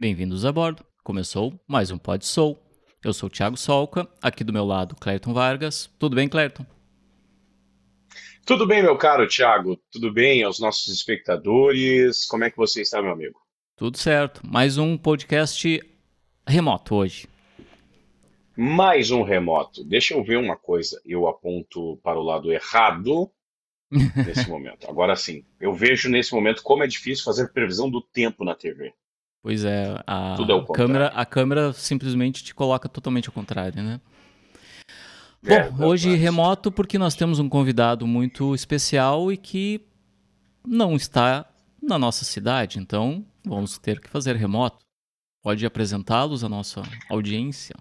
Bem-vindos a bordo. Começou mais um Pod Soul. Eu sou o Thiago Solca, aqui do meu lado, Clerton Vargas. Tudo bem, Clerton? Tudo bem, meu caro Thiago? Tudo bem aos nossos espectadores? Como é que você está, meu amigo? Tudo certo. Mais um podcast remoto hoje. Mais um remoto. Deixa eu ver uma coisa. Eu aponto para o lado errado nesse momento. Agora sim, eu vejo nesse momento como é difícil fazer previsão do tempo na TV. Pois é, a é câmera, a câmera simplesmente te coloca totalmente ao contrário, né? Bom, é, hoje remoto porque nós temos um convidado muito especial e que não está na nossa cidade, então vamos ter que fazer remoto. Pode apresentá-los à nossa audiência?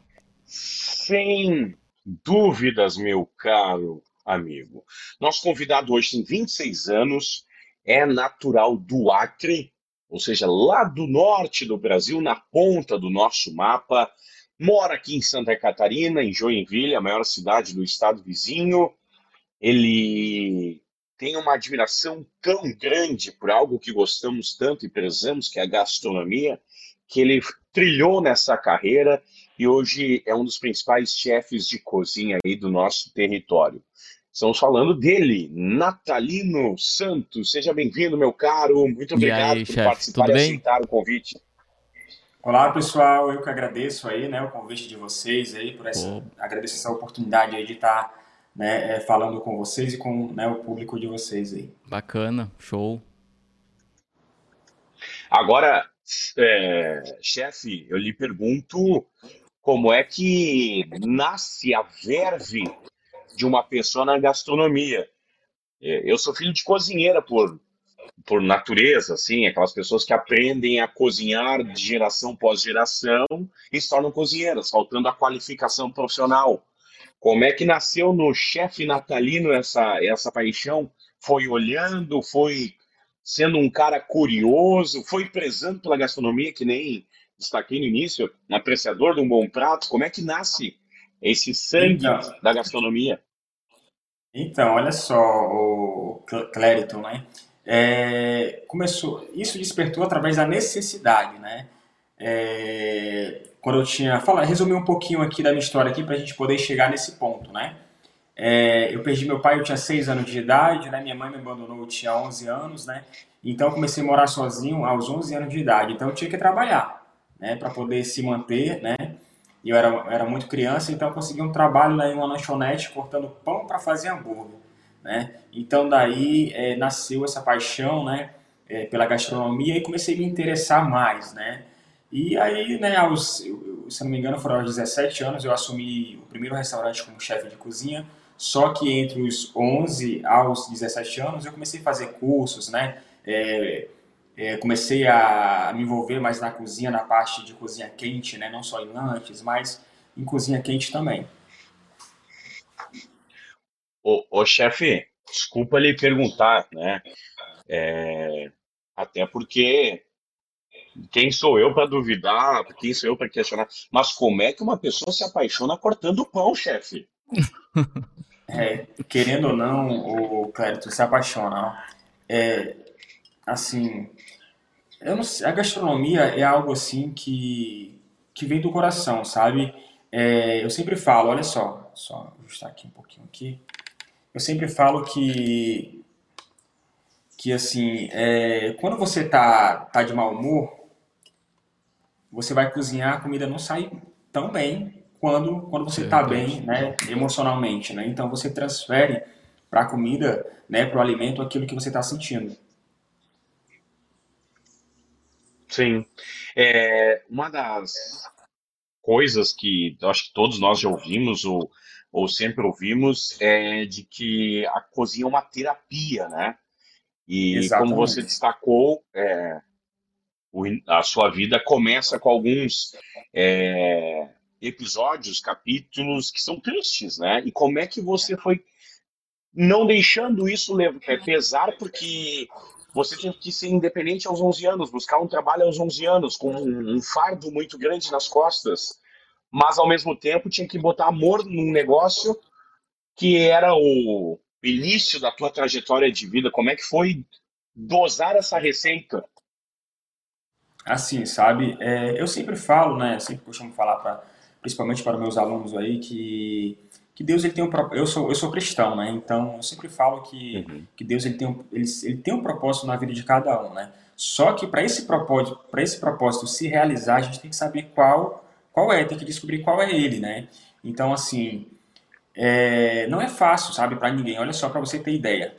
Sem dúvidas, meu caro amigo. Nosso convidado hoje tem 26 anos, é natural do Acre, ou seja, lá do norte do Brasil, na ponta do nosso mapa. Mora aqui em Santa Catarina, em Joinville, a maior cidade do estado vizinho. Ele tem uma admiração tão grande por algo que gostamos tanto e prezamos, que é a gastronomia, que ele trilhou nessa carreira e hoje é um dos principais chefes de cozinha aí do nosso território. Estamos falando dele, Natalino Santos. Seja bem-vindo, meu caro. Muito obrigado aí, por chef, participar tudo e bem? aceitar o convite. Olá, pessoal. Eu que agradeço aí, né, o convite de vocês aí, por essa, Oh. agradeço essa oportunidade aí de estar, né, é, falando com vocês e com, né, o público de vocês aí. Bacana, show. Agora, é, chefe, eu lhe pergunto como é que nasce a verve de uma pessoa na gastronomia. É, Eu sou filho de cozinheira por, por natureza, assim, aquelas pessoas que aprendem a cozinhar de geração pós geração e se tornam cozinheiras, faltando a qualificação profissional. Como é que nasceu no chefe natalino essa, essa paixão? Foi olhando, foi sendo um cara curioso, foi prezando pela gastronomia, que nem destaquei no início, um apreciador de um bom prato. Como é que nasce esse sangue Então, da gastronomia? Então olha só, o Cl- Clériton, né? É, começou, isso despertou através da necessidade, né? É, quando eu tinha, fala, resumir um pouquinho aqui da minha história aqui para a gente poder chegar nesse ponto, né? É, eu perdi meu pai, eu tinha 6 anos de idade, né? Minha mãe me abandonou, eu tinha 11 anos, né? Então eu comecei a morar sozinho aos 11 anos de idade. Então eu tinha que trabalhar, né? Para poder se manter, né? E eu era, era muito criança, então eu consegui um trabalho lá em uma lanchonete cortando pão para fazer hambúrguer, né? Então daí é, nasceu essa paixão, né? é, pela gastronomia e comecei a me interessar mais, né? E aí, né, aos, eu- se não me engano, foram aos 17 anos, eu assumi o primeiro restaurante como chefe de cozinha. Só que entre os 11 aos 17 anos, eu comecei a fazer cursos, né? É, é, comecei a me envolver mais na cozinha, na parte de cozinha quente, né? Não só em lanches, mas em cozinha quente também. Ô, ô chefe, desculpa lhe perguntar, né? É, até porque quem sou eu para duvidar, quem sou eu para questionar? Mas como é que uma pessoa se apaixona cortando pão, chefe? É, querendo ou não, o Clérito se apaixona. É, assim, sei, a gastronomia é algo assim que, que vem do coração, sabe? É, eu sempre falo, olha só, só ajustar aqui um pouquinho aqui. Eu sempre falo que, que assim, é, quando você tá, tá de mau humor, você vai cozinhar, a comida não sai tão bem quando, quando você está bem, né, emocionalmente, né? Então você transfere para a comida, né, para o alimento, aquilo que você está sentindo. Sim. É, uma das coisas que acho que todos nós já ouvimos ou, ou sempre ouvimos é de que a cozinha é uma terapia, né? E como você Exatamente. destacou, é, o a sua vida começa com alguns é, episódios, capítulos que são tristes, né? E como é que você foi não deixando isso é, pesar, porque você tinha que ser independente aos 11 anos, buscar um trabalho aos 11 anos, com um, fardo muito grande nas costas, mas ao mesmo tempo tinha que botar amor num negócio que era o início da tua trajetória de vida. Como é que foi dosar essa receita? assim, sabe? É, eu sempre falo, né? Sempre costumo falar para, principalmente para meus alunos aí que que Deus ele tem um eu sou eu sou cristão, né? Então eu sempre falo que, uhum. que Deus ele tem um, ele, ele tem um propósito na vida de cada um, né? Só que para esse propósito para esse propósito se realizar a gente tem que saber qual qual é, tem que descobrir qual é ele, né? Então assim é, não é fácil, sabe, para ninguém. Olha só para você ter ideia.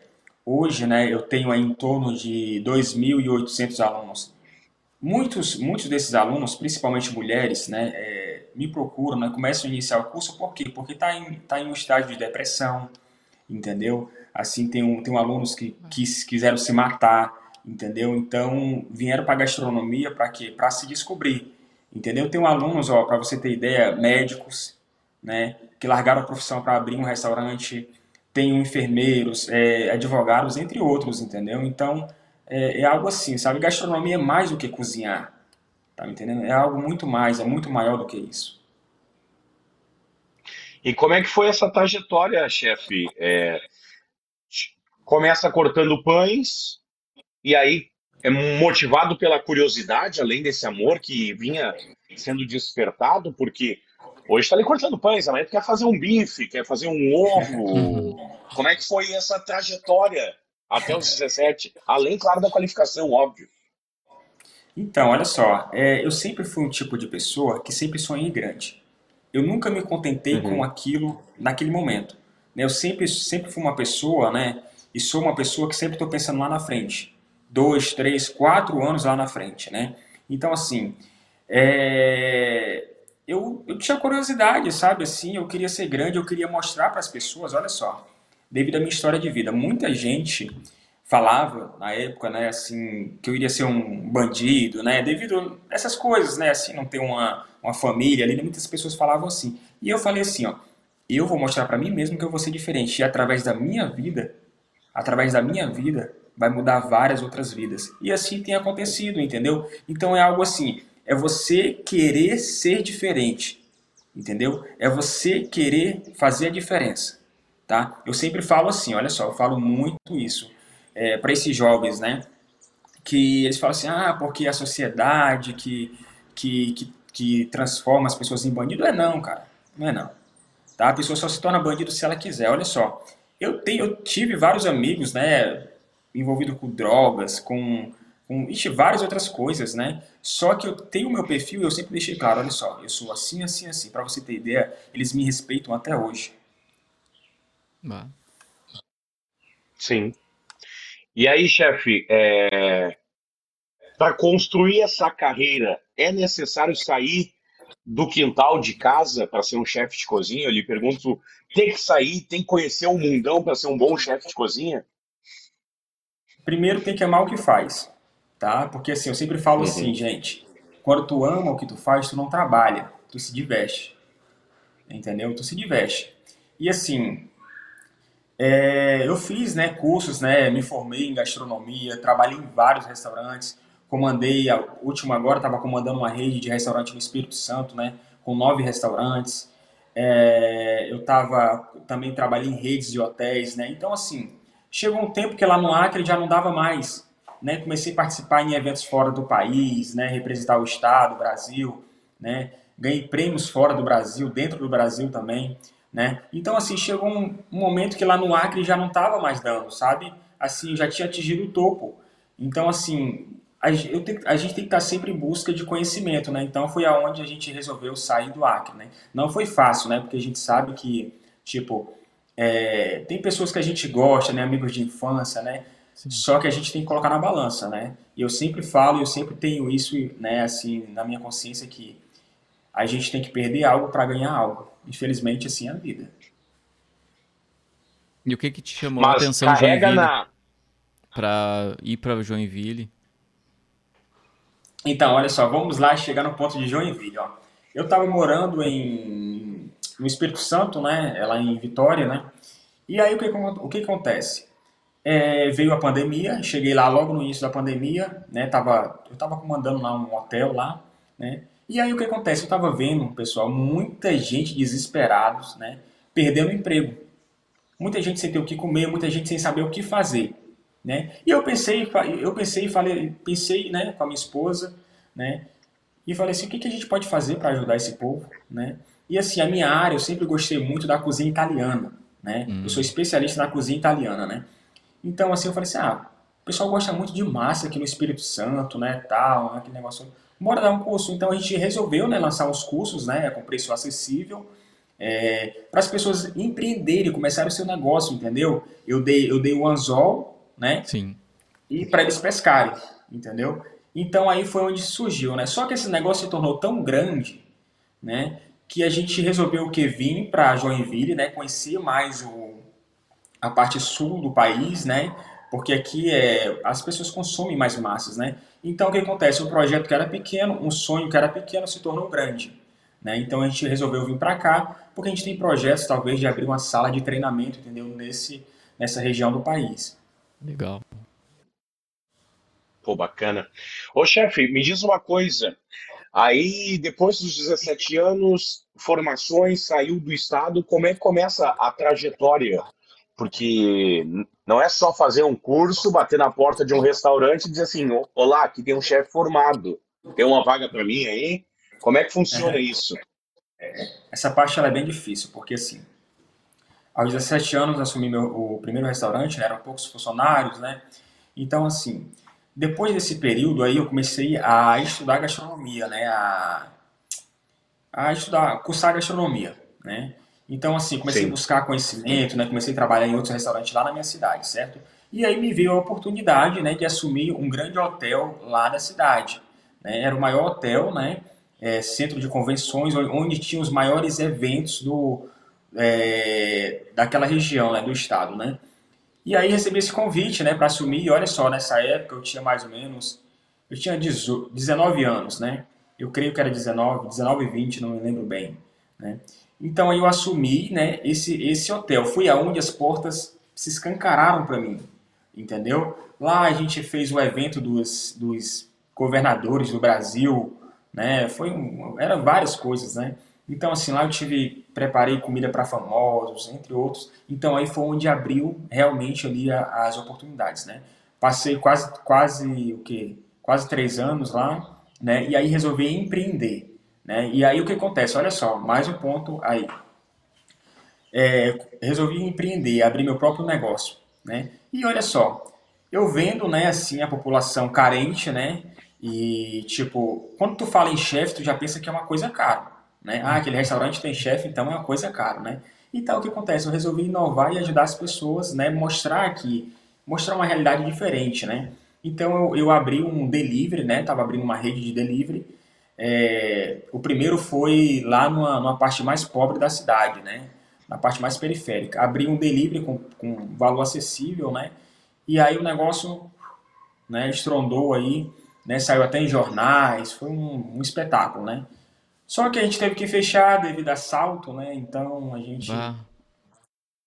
Hoje, né, eu tenho aí em torno de 2.800 alunos. Muitos, muitos desses alunos, principalmente mulheres, né, é, me procuram, né, começam a iniciar o curso, por quê? Porque está em, tá em um estágio de depressão, entendeu? Assim, tem, um, tem um alunos que, que quiseram se matar, entendeu? Então, vieram para a gastronomia para quê? Para se descobrir, entendeu? Tem um alunos, ó, para você ter ideia, médicos, né, que largaram a profissão para abrir um restaurante, tem enfermeiros, é, advogados, entre outros, entendeu? Então, é, é, algo assim, sabe? Gastronomia é mais do que cozinhar, tá me entendendo? É algo muito mais, é muito maior do que isso. E como é que foi essa trajetória, chefe? É, começa cortando pães, e aí é motivado pela curiosidade, além desse amor que vinha sendo despertado, porque Hoje está ali cortando pães, amanhã tu quer fazer um bife, quer fazer um ovo. Como é que foi essa trajetória até os 17? Além, claro, da qualificação, óbvio. Então, olha só, é, eu sempre fui um tipo de pessoa que sempre sonhei grande. Eu nunca me contentei uhum. com aquilo naquele momento. Né? Eu sempre, sempre fui uma pessoa, né? E sou uma pessoa que sempre estou pensando lá na frente. Dois, três, quatro anos lá na frente, né? Então, assim, é eu, eu tinha curiosidade, sabe? Assim, eu queria ser grande, eu queria mostrar para as pessoas, olha só, devido à minha história de vida, muita gente falava na época, né, assim, que eu iria ser um bandido, né, devido a essas coisas, né, assim, não ter uma, uma família ali, muitas pessoas falavam assim. E eu falei assim, ó, eu vou mostrar para mim mesmo que eu vou ser diferente e através da minha vida, através da minha vida, vai mudar várias outras vidas. E assim tem acontecido, entendeu? Então é algo assim, é você querer ser diferente, entendeu? É você querer fazer a diferença, tá? Eu sempre falo assim, olha só, eu falo muito isso é, para esses jovens, né? Que eles falam assim, ah, porque a sociedade que, que, que, que transforma as pessoas em bandido é não, cara, não é não. Tá? A pessoa só se torna bandido se ela quiser. Olha só, eu tenho, eu tive vários amigos, né, envolvidos com drogas, com com ixi, várias outras coisas, né? Só que eu tenho o meu perfil e eu sempre deixei claro, olha só, eu sou assim, assim, assim. Para você ter ideia, eles me respeitam até hoje. Sim. E aí, chefe, é... para construir essa carreira, é necessário sair do quintal de casa para ser um chefe de cozinha? Eu lhe pergunto, tem que sair, tem que conhecer o mundão para ser um bom chefe de cozinha? Primeiro tem que amar o que faz tá? Porque assim, eu sempre falo assim, uhum. assim, gente, quando tu ama o que tu faz, tu não trabalha, tu se diverte. Entendeu? Tu se diverte. E assim, é, eu fiz né, cursos, né, me formei em gastronomia, trabalhei em vários restaurantes, comandei, a última agora estava comandando uma rede de restaurante no Espírito Santo, né, com nove restaurantes. É, eu tava, também trabalhei em redes de hotéis, né, então assim, chegou um tempo que lá no Acre já não dava mais né, comecei a participar em eventos fora do país, né, representar o estado, o Brasil, né, ganhei prêmios fora do Brasil, dentro do Brasil também, né. Então assim chegou um, um momento que lá no Acre já não estava mais dando, sabe? Assim já tinha atingido o topo. Então assim a, tenho, a, gente tem que estar sempre em busca de conhecimento, né? Então foi aonde a gente resolveu sair do Acre, né? Não foi fácil, né? Porque a gente sabe que tipo é, tem pessoas que a gente gosta, né? Amigos de infância, né? Sim. Só que a gente tem que colocar na balança, né? E eu sempre falo, eu sempre tenho isso, né, assim, na minha consciência que a gente tem que perder algo para ganhar algo. Infelizmente, assim é a vida. E o que que te chamou Mas a atenção, Joinville, na... para ir para Joinville? Então, olha só, vamos lá chegar no ponto de Joinville, ó. Eu estava morando em no Espírito Santo, né, lá em Vitória, né? E aí o que o que acontece? É, veio a pandemia, cheguei lá logo no início da pandemia, né? Tava, eu estava comandando lá um hotel lá, né? E aí o que acontece? Eu estava vendo, pessoal, muita gente desesperados, né? Perdendo emprego. Muita gente sem ter o que comer, muita gente sem saber o que fazer, né? E eu pensei, eu pensei, falei, pensei, né, com a minha esposa, né? E falei assim, o que, que a gente pode fazer para ajudar esse povo, né? E assim, a minha área, eu sempre gostei muito da cozinha italiana, né? Hum. Eu sou especialista na cozinha italiana, né? Então, assim, eu falei assim, ah, o pessoal gosta muito de massa aqui no Espírito Santo, né, tal, aquele negócio. Bora dar um curso. Então, a gente resolveu, né, lançar uns cursos, né, com preço acessível, é, para as pessoas empreenderem, começarem o seu negócio, entendeu? Eu dei, eu dei o anzol, né? Sim. E para eles pescarem, entendeu? Então aí foi onde surgiu, né? Só que esse negócio se tornou tão grande, né? Que a gente resolveu o que vir para Joinville, né? Conhecer mais o, a parte sul do país, né? Porque aqui é, as pessoas consomem mais massas, né? Então o que acontece? Um projeto que era pequeno, um sonho que era pequeno se tornou grande. Né? Então a gente resolveu vir para cá porque a gente tem projetos talvez de abrir uma sala de treinamento, entendeu? Nesse, nessa região do país. Legal. Pô, bacana. Ô chefe, me diz uma coisa. Aí, depois dos 17 anos, formações, saiu do estado, como é que começa a trajetória? Porque não é só fazer um curso, bater na porta de um restaurante e dizer assim: Olá, aqui tem um chefe formado, tem uma vaga para mim aí? Como é que funciona é. isso? Essa parte ela é bem difícil, porque assim, aos 17 anos assumi meu, o primeiro restaurante, né, eram poucos funcionários, né? Então, assim, depois desse período aí eu comecei a estudar gastronomia, né? A, a estudar, cursar gastronomia, né? Então, assim, comecei Sim. a buscar conhecimento, né? Comecei a trabalhar em outros restaurantes lá na minha cidade, certo? E aí me veio a oportunidade, né, de assumir um grande hotel lá da cidade. Né? Era o maior hotel, né? é, centro de convenções, onde tinha os maiores eventos do, é, daquela região, né, do estado, né? E aí recebi esse convite, né, para assumir, e olha só, nessa época eu tinha mais ou menos, eu tinha 19 anos, né? Eu creio que era 19, 19 e 20, não me lembro bem, né? Então aí eu assumi, né, esse, esse hotel. Fui aonde as portas se escancararam para mim, entendeu? Lá a gente fez o evento dos, dos governadores do Brasil, né? Foi um, eram várias coisas, né? Então assim lá eu tive preparei comida para famosos, entre outros. Então aí foi onde abriu realmente ali a, as oportunidades, né? Passei quase quase o que quase três anos lá, né? E aí resolvi empreender, né? E aí o que acontece? Olha só, mais um ponto aí. É, resolvi empreender, abrir meu próprio negócio, né? E olha só, eu vendo, né, assim, a população carente, né, e, tipo, quando tu fala em chefe, tu já pensa que é uma coisa cara, né? Ah, aquele restaurante tem chefe, então é uma coisa cara, né? Então, o que acontece? Eu resolvi inovar e ajudar as pessoas, né? Mostrar que... Mostrar uma realidade diferente, né? Então, eu, eu abri um delivery, né? Tava abrindo uma rede de delivery. É, o primeiro foi lá numa, numa parte mais pobre da cidade, né? Na parte mais periférica. Abri um delivery com, com valor acessível, né? E aí o negócio né, estrondou aí né? Saiu até em jornais, foi um, um, espetáculo, né? Só que a gente teve que fechar devido a assalto, né? Então a gente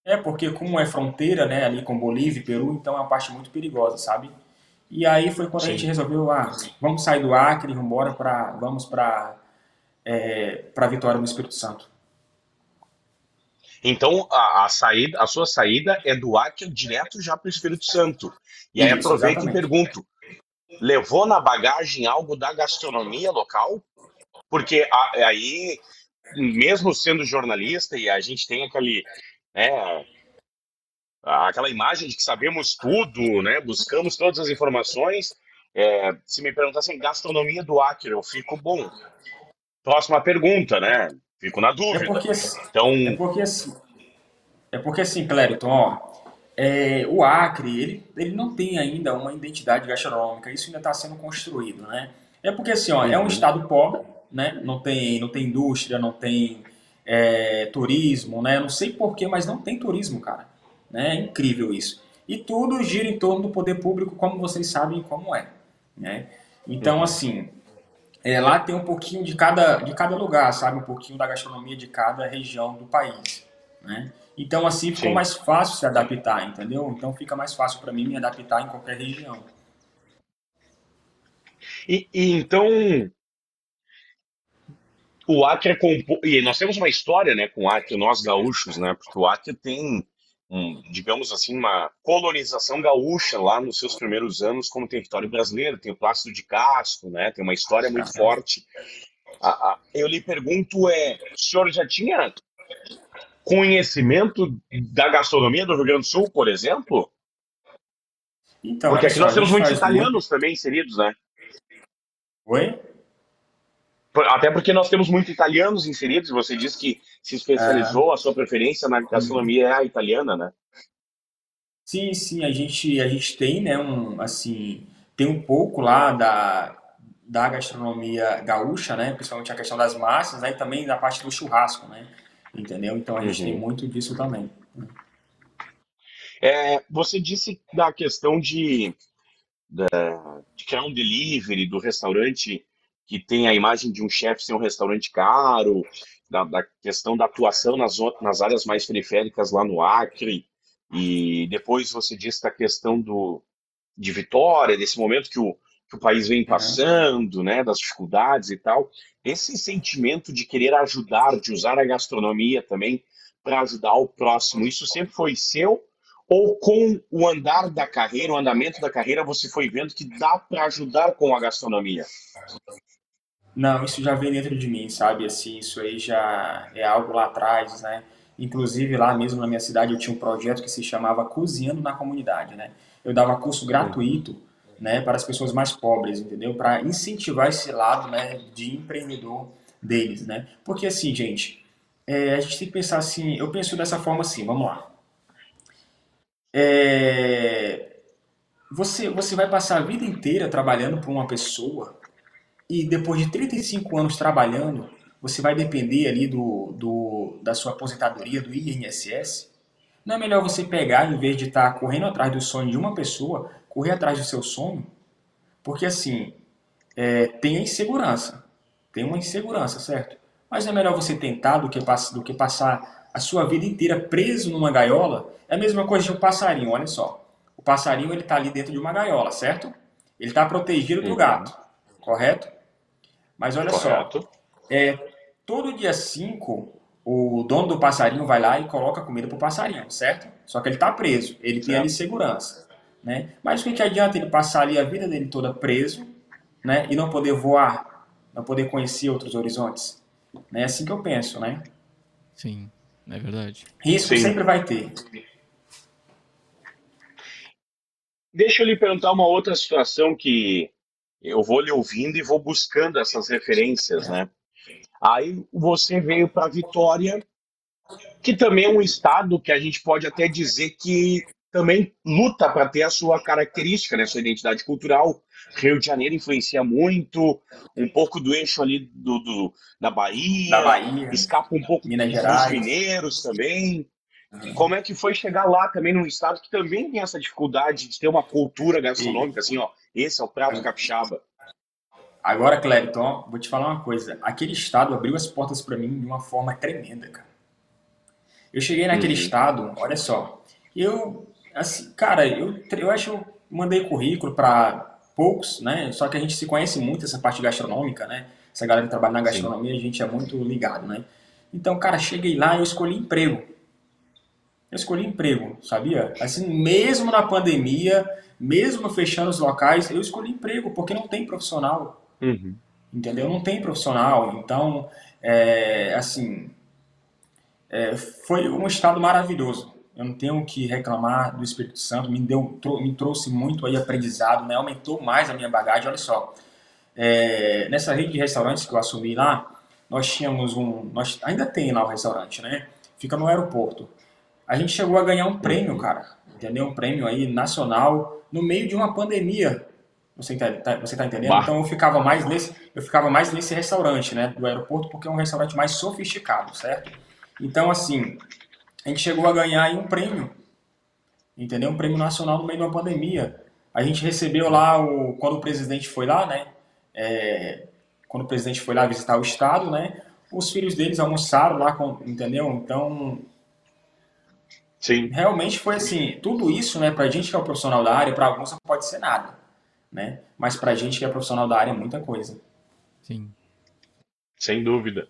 é porque como é fronteira, né, ali com Bolívia e Peru, então é uma parte muito perigosa, sabe? E aí foi quando Sim. a gente resolveu, ah, vamos sair do Acre, vamos embora para vamos para é, para Vitória no Espírito Santo. Então a, a, saída, a sua saída é do Acre direto já para o Espírito Santo. E aí aproveito exatamente. e pergunto: levou na bagagem algo da gastronomia local? Porque aí, mesmo sendo jornalista, e a gente tem aquele, né, aquela imagem de que sabemos tudo, né, buscamos todas as informações, é, se me perguntassem gastronomia do Acre, eu fico bom. Próxima pergunta, né? Fico na dúvida. É porque, então... é porque assim, é porque assim, Clériton, ó, é, o Acre, ele, ele não tem ainda uma identidade gastronômica, isso ainda está sendo construído, né? É porque, assim, ó, é um uhum. estado pobre, né? Não tem, não tem indústria, não tem é, turismo, né? Não sei porquê, mas não tem turismo, cara. Né? É incrível isso. E tudo gira em torno do poder público, como vocês sabem como é, né? Então, assim, é, lá tem um pouquinho de cada, de cada lugar, sabe? Um pouquinho da gastronomia de cada região do país, né? Então, assim, ficou Sim. mais fácil se adaptar, entendeu? Então, fica mais fácil para mim me adaptar em qualquer região. E, e então, o Acre é compo... E nós temos uma história né, com o Acre, nós gaúchos, né? Porque o Acre tem um, digamos assim, uma colonização gaúcha lá nos seus primeiros anos como território brasileiro. Tem o Plácido de Castro, né? Tem uma história muito forte. eu lhe pergunto é, o senhor já tinha conhecimento da gastronomia do Rio Grande do Sul, por exemplo? Então, Porque aqui nós temos muitos italianos muito... também inseridos, né? Oi? Até porque nós temos muitos italianos inseridos, você disse que se especializou, é. a sua preferência na gastronomia é a italiana, né? Sim, sim, a gente, a gente tem, né, um, assim, tem um pouco lá da, da gastronomia gaúcha, né, principalmente a questão das massas, né, e também da parte do churrasco, né, entendeu? Então a gente uhum. tem muito disso também. É, você disse da questão de, de, de criar um delivery do restaurante que tem a imagem de um chefe ser um restaurante caro, da, da, questão da atuação nas, nas áreas mais periféricas lá no Acre, e depois você disse da questão do, de Vitória, desse momento que o, que o país vem passando, uhum. né, das dificuldades e tal. Esse sentimento de querer ajudar, de usar a gastronomia também para ajudar o próximo, isso sempre foi seu? Ou com o andar da carreira, o andamento da carreira, você foi vendo que dá para ajudar com a gastronomia? Não, isso já vem dentro de mim, sabe? Assim, isso aí já é algo lá atrás, né? Inclusive lá mesmo na minha cidade eu tinha um projeto que se chamava Cozinhando na Comunidade, né? Eu dava curso gratuito, né, para as pessoas mais pobres, entendeu? Para incentivar esse lado, né, de empreendedor deles, né? Porque assim, gente, é, a gente tem que pensar assim, eu penso dessa forma assim, vamos lá. É, você, você vai passar a vida inteira trabalhando para uma pessoa e depois de 35 anos trabalhando, você vai depender ali do, do, da sua aposentadoria, do INSS, não é melhor você pegar, em vez de estar tá correndo atrás do sonho de uma pessoa, correr atrás do seu sonho? Porque assim, é, tem a insegurança, tem uma insegurança, certo? Mas é melhor você tentar do que, do que passar a sua vida inteira preso numa gaiola. É a mesma coisa de um passarinho, olha só. O passarinho ele está ali dentro de uma gaiola, certo? Ele está protegido do uhum. gato, correto? Mas olha correto. só, é, todo dia 5, o dono do passarinho vai lá e coloca comida pro passarinho, certo? Só que ele está preso, ele tem ali segurança. Né? Mas o que, que adianta ele passar ali a vida dele toda preso né? e não poder voar, não poder conhecer outros horizontes? Né? É assim que eu penso, né? Sim, é verdade. Risco Sim. sempre vai ter. Deixa eu lhe perguntar uma outra situação que eu vou lhe ouvindo e vou buscando essas referências, né? Aí você veio para Vitória, que também é um estado que a gente pode até dizer que também luta para ter a sua característica, né, sua identidade cultural. Rio de Janeiro influencia muito, um pouco do eixo ali do, do da, Bahia, da Bahia, escapa um pouco Minas dos Gerais. mineiros também. Uhum. Como é que foi chegar lá também num estado que também tem essa dificuldade de ter uma cultura gastronômica, assim, ó, esse é o prato capixaba. Agora, Clériton, vou te falar uma coisa. Aquele estado abriu as portas para mim de uma forma tremenda, cara. Eu cheguei naquele uhum. estado, olha só. Eu, assim, cara, eu, eu acho que eu mandei currículo para poucos, né? Só que a gente se conhece muito essa parte gastronômica, né? Essa galera que trabalha na gastronomia, Sim. a gente é muito ligado, né? Então, cara, cheguei lá e eu escolhi emprego. Eu escolhi emprego, sabia? Assim, mesmo na pandemia, mesmo fechando os locais, eu escolhi emprego, porque não tem profissional. Uhum. Entendeu? Não tem profissional. Então, é, assim, é, foi um estado maravilhoso. Eu não tenho que reclamar do Espírito Santo, me, deu, me trouxe muito aí aprendizado, né? aumentou mais a minha bagagem. Olha só, é, nessa rede de restaurantes que eu assumi lá, nós tínhamos um. Nós, ainda tem lá o restaurante, né? Fica no aeroporto. A gente chegou a ganhar um prêmio, cara. Entendeu? Um prêmio aí nacional no meio de uma pandemia. Você está tá, você tá entendendo? Bah. Então eu ficava mais nesse, eu ficava mais nesse restaurante, né, do aeroporto, porque é um restaurante mais sofisticado, certo? Então assim, a gente chegou a ganhar aí um prêmio, entendeu? Um prêmio nacional no meio de uma pandemia. A gente recebeu lá o quando o presidente foi lá, né? É, quando o presidente foi lá visitar o estado, né? Os filhos deles almoçaram lá, com, entendeu? Então Sim. Realmente foi assim, tudo isso, né, pra gente que é o profissional da área, para alguns não pode ser nada, né? Mas pra gente que é profissional da área é muita coisa. Sim. Sem dúvida.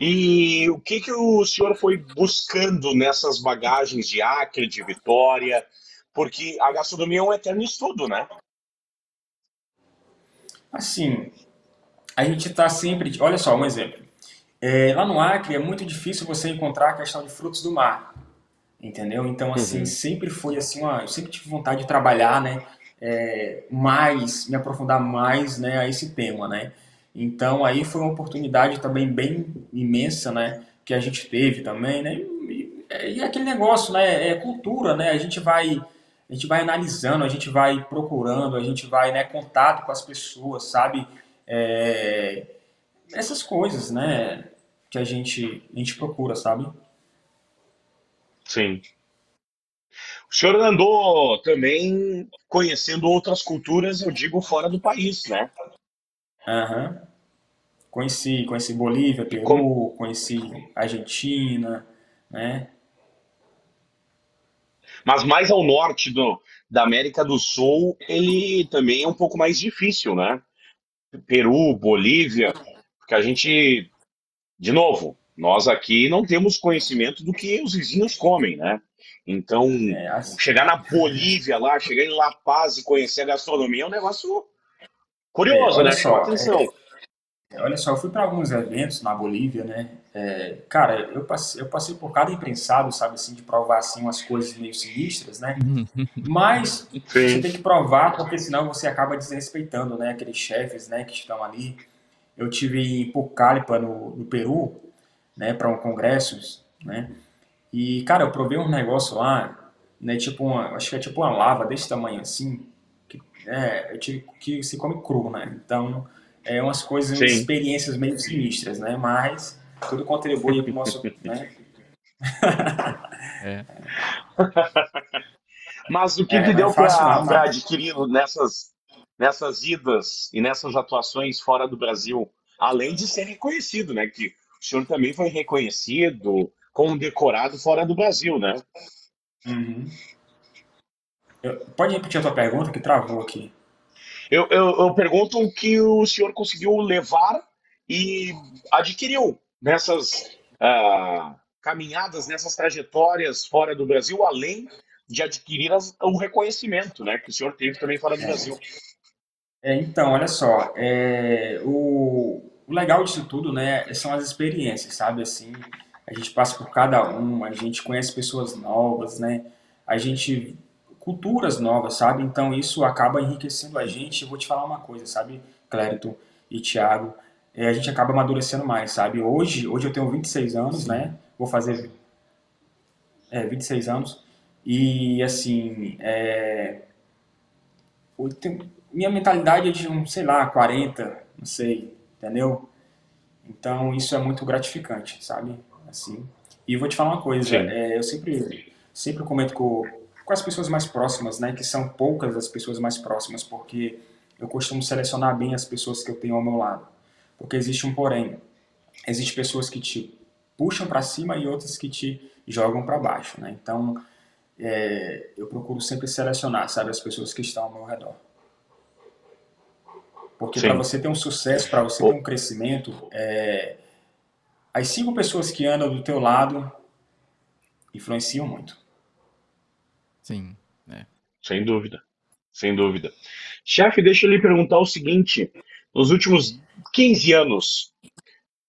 E o que, que o senhor foi buscando nessas bagagens de Acre, de Vitória? Porque a gastronomia é um eterno estudo, né? Assim, a gente está sempre. Olha só, um exemplo. É, lá no Acre é muito difícil você encontrar a questão de frutos do mar, entendeu? Então, assim, uhum. sempre foi assim, uma, eu sempre tive vontade de trabalhar, né? É, mais, me aprofundar mais, né, a esse tema, né? Então, aí foi uma oportunidade também bem imensa, né? Que a gente teve também, né? E, e aquele negócio, né? É cultura, né? A gente vai a gente vai analisando, a gente vai procurando, a gente vai, né, contato com as pessoas, sabe? É, essas coisas, né? que a gente, a gente procura, sabe? Sim. O senhor andou também conhecendo outras culturas, eu digo, fora do país, né? Aham. Uhum. Conheci, conheci Bolívia, Peru, Como... conheci Argentina, né? Mas mais ao norte do, da América do Sul, ele também é um pouco mais difícil, né? Peru, Bolívia, porque a gente de novo, nós aqui não temos conhecimento do que os vizinhos comem, né? Então, é, assim... chegar na Bolívia lá, chegar em La Paz e conhecer a gastronomia é um negócio curioso, é, né? Só, atenção. É, olha só, eu fui para alguns eventos na Bolívia, né? É, cara, eu passei, eu passei por cada imprensado, sabe, assim, de provar assim umas coisas meio sinistras, né? Mas Sim. você tem que provar, porque senão você acaba desrespeitando, né? Aqueles chefes, né, que estão ali eu tive em Pucallpa, no, no Peru, né, para um congresso, né, e, cara, eu provei um negócio lá, né, tipo uma, acho que é tipo uma lava desse tamanho assim, que, é, eu tive, que se come cru, né, então, é umas coisas, umas experiências meio sinistras, né, mas tudo contribui para o nosso, né. é. Mas o que, é, que deu para adquirir nessas nessas idas e nessas atuações fora do Brasil, além de ser reconhecido, né? Que o senhor também foi reconhecido, condecorado fora do Brasil, né? Uhum. Eu, pode repetir a tua pergunta que travou aqui. Eu, eu, eu pergunto o que o senhor conseguiu levar e adquiriu nessas uh, caminhadas, nessas trajetórias fora do Brasil, além de adquirir as, o reconhecimento, né, que o senhor teve também fora do é. Brasil. É, então, olha só, é, o, o, legal disso tudo, né, são as experiências, sabe, assim, a gente passa por cada um, a gente conhece pessoas novas, né, a gente, culturas novas, sabe, então isso acaba enriquecendo a gente, eu vou te falar uma coisa, sabe, Clérito e Thiago, é, a gente acaba amadurecendo mais, sabe, hoje, hoje eu tenho 26 anos, né, vou fazer, é, 26 anos, e, assim, é, minha mentalidade é de um, sei lá, 40, não sei, entendeu? Então isso é muito gratificante, sabe? Assim. E vou te falar uma coisa, é, eu sempre, sempre comento com, com as pessoas mais próximas, né? Que são poucas as pessoas mais próximas, porque eu costumo selecionar bem as pessoas que eu tenho ao meu lado. Porque existe um porém. Existem pessoas que te puxam para cima e outras que te jogam para baixo, né? Então, é, eu procuro sempre selecionar, sabe, as pessoas que estão ao meu redor. Porque para você ter um sucesso, para você ter um crescimento, é... as cinco pessoas que andam do teu lado influenciam muito. Sim, é. Sem dúvida, sem dúvida. Chefe, deixa eu lhe perguntar o seguinte: nos últimos 15 anos,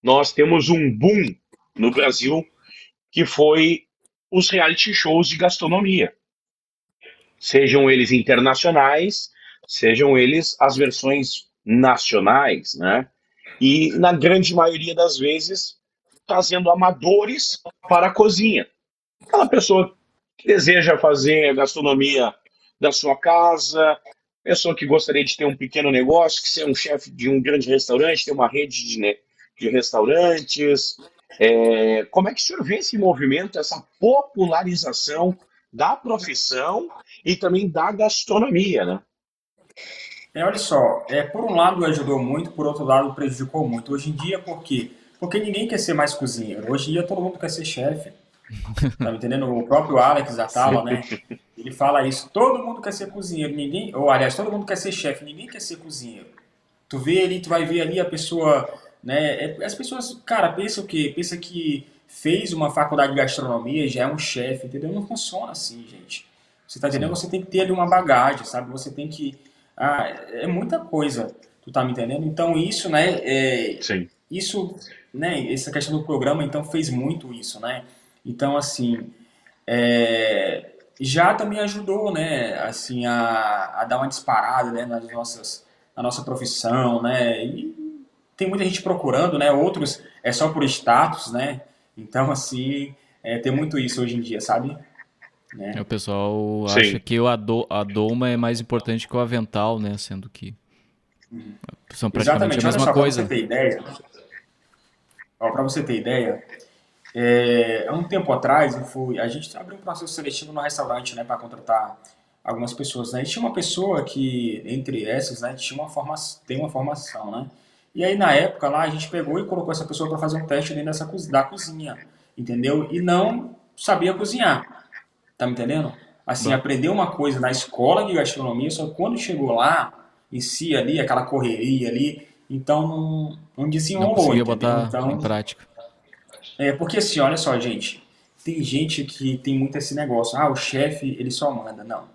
nós temos um boom no Brasil que foi os reality shows de gastronomia. Sejam eles internacionais, sejam eles as versões nacionais, né? E na grande maioria das vezes trazendo amadores para a cozinha. Aquela pessoa que deseja fazer a gastronomia da sua casa, pessoa que gostaria de ter um pequeno negócio, que ser um chefe de um grande restaurante, ter uma rede de, de restaurantes. É, como é que o senhor vê esse movimento, essa popularização da profissão e também da gastronomia, né? É, olha só, é, por um lado ajudou muito, por outro lado prejudicou muito. Hoje em dia, por quê? Porque ninguém quer ser mais cozinheiro. Hoje em dia todo mundo quer ser chefe. Tá me entendendo? O próprio Alex Atala, né? Ele fala isso. Todo mundo quer ser cozinheiro, ninguém. Ou aliás, todo mundo quer ser chefe, ninguém quer ser cozinheiro. Tu vê ali, tu vai ver ali a pessoa né? É, as pessoas, cara, pensam que pensa que fez uma faculdade de gastronomia já é um chefe, entendeu? Não funciona assim, gente. Você tá entendendo? Você tem que ter ali uma bagagem, sabe? Você tem que ah, é muita coisa. Tu tá me entendendo? Então isso, né? É, Sim. Isso, né? Essa questão do programa, então fez muito isso, né? Então assim, é, já também ajudou, né? Assim a, a dar uma disparada, né? Nas nossas, na nossa profissão, né? E tem muita gente procurando, né? Outros é só por status, né? Então assim, é, tem muito isso hoje em dia, sabe? Né? O pessoal Sim. acha que o ado, a doma é mais importante que o avental, né? Sendo que uhum. são praticamente Exatamente. a mesma só, coisa. Para você ter ideia, para você ter ideia, é, há um tempo atrás eu fui, a gente abriu um processo seletivo no restaurante, né, para contratar algumas pessoas, né? E tinha uma pessoa que entre essas, né, tinha uma formação, tem uma formação, né? E aí na época lá a gente pegou e colocou essa pessoa para fazer um teste dentro dessa da cozinha, entendeu? E não sabia cozinhar. Tá me entendendo? Assim, Bom. aprendeu uma coisa na escola de gastronomia, só que quando chegou lá, em si ali, aquela correria ali, então não, não desenrolou. Não conseguia botar então, em prática. É, porque assim, olha só, gente, tem gente que tem muito esse negócio, ah, o chefe, ele só manda. Não.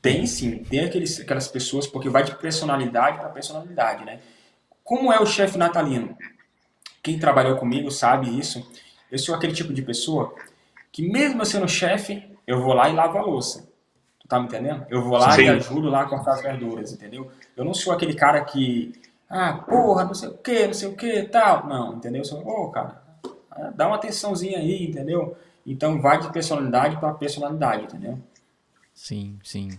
Tem sim, tem aqueles, aquelas pessoas, porque vai de personalidade para personalidade, né? Como é o chefe natalino? Quem trabalhou comigo sabe isso. Eu sou aquele tipo de pessoa que mesmo sendo chefe, eu vou lá e lavo a louça. Tu tá me entendendo? Eu vou lá Sim. e ajudo lá a cortar as verduras, entendeu? Eu não sou aquele cara que, ah, porra, não sei o que, não sei o que, tal. Não, entendeu? Eu sou, ô, oh, cara, dá uma atençãozinha aí, entendeu? Então vai de personalidade para personalidade, entendeu? Sim, sim.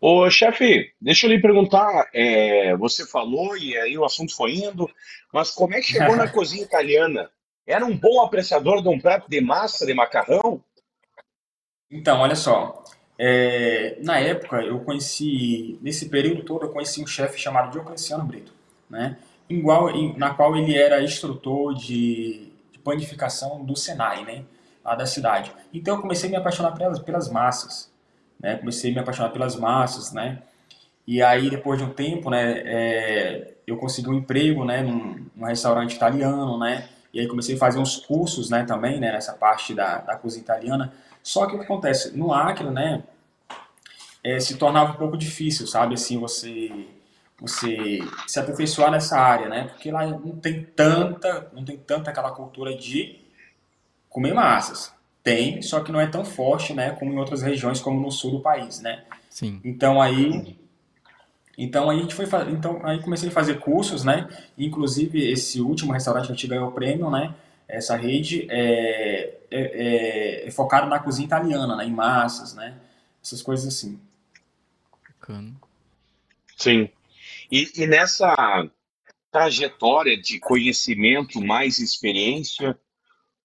Ô, chefe, deixa eu lhe perguntar, é, você falou e aí o assunto foi indo, mas como é que chegou na cozinha italiana? Era um bom apreciador de um prato de massa, de macarrão? Então, olha só. É, na época, eu conheci, nesse período todo, eu conheci um chefe chamado Diocleciano Brito, né? Igual, na qual ele era instrutor de, de panificação do Senai, né? Lá da cidade. Então, eu comecei a me apaixonar pelas, pelas massas, né? Comecei a me apaixonar pelas massas, né? E aí, depois de um tempo, né? É, eu consegui um emprego, né? Num, num restaurante italiano, né? E aí comecei a fazer uns cursos, né, também, né, nessa parte da, da cozinha italiana. Só que o que acontece? No Acre, né, é, se tornava um pouco difícil, sabe, assim, você você se aperfeiçoar nessa área, né? Porque lá não tem tanta, não tem tanta aquela cultura de comer massas. Tem, só que não é tão forte, né, como em outras regiões, como no sul do país, né? Sim. Então aí então a gente foi então aí comecei a fazer cursos, né? Inclusive esse último restaurante que a gente ganhou o prêmio, né? Essa rede é, é, é, é focada na cozinha italiana, né? em massas, né? Essas coisas assim. Bacana. Sim. E, e nessa trajetória de conhecimento mais experiência, o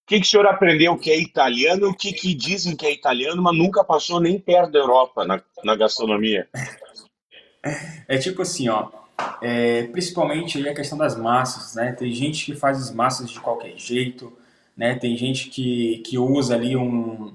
que, que o senhor aprendeu que é italiano e o que, que dizem que é italiano, mas nunca passou nem perto da Europa na, na gastronomia? É tipo assim, ó. É, principalmente aí a questão das massas, né? Tem gente que faz as massas de qualquer jeito, né? Tem gente que, que usa ali um...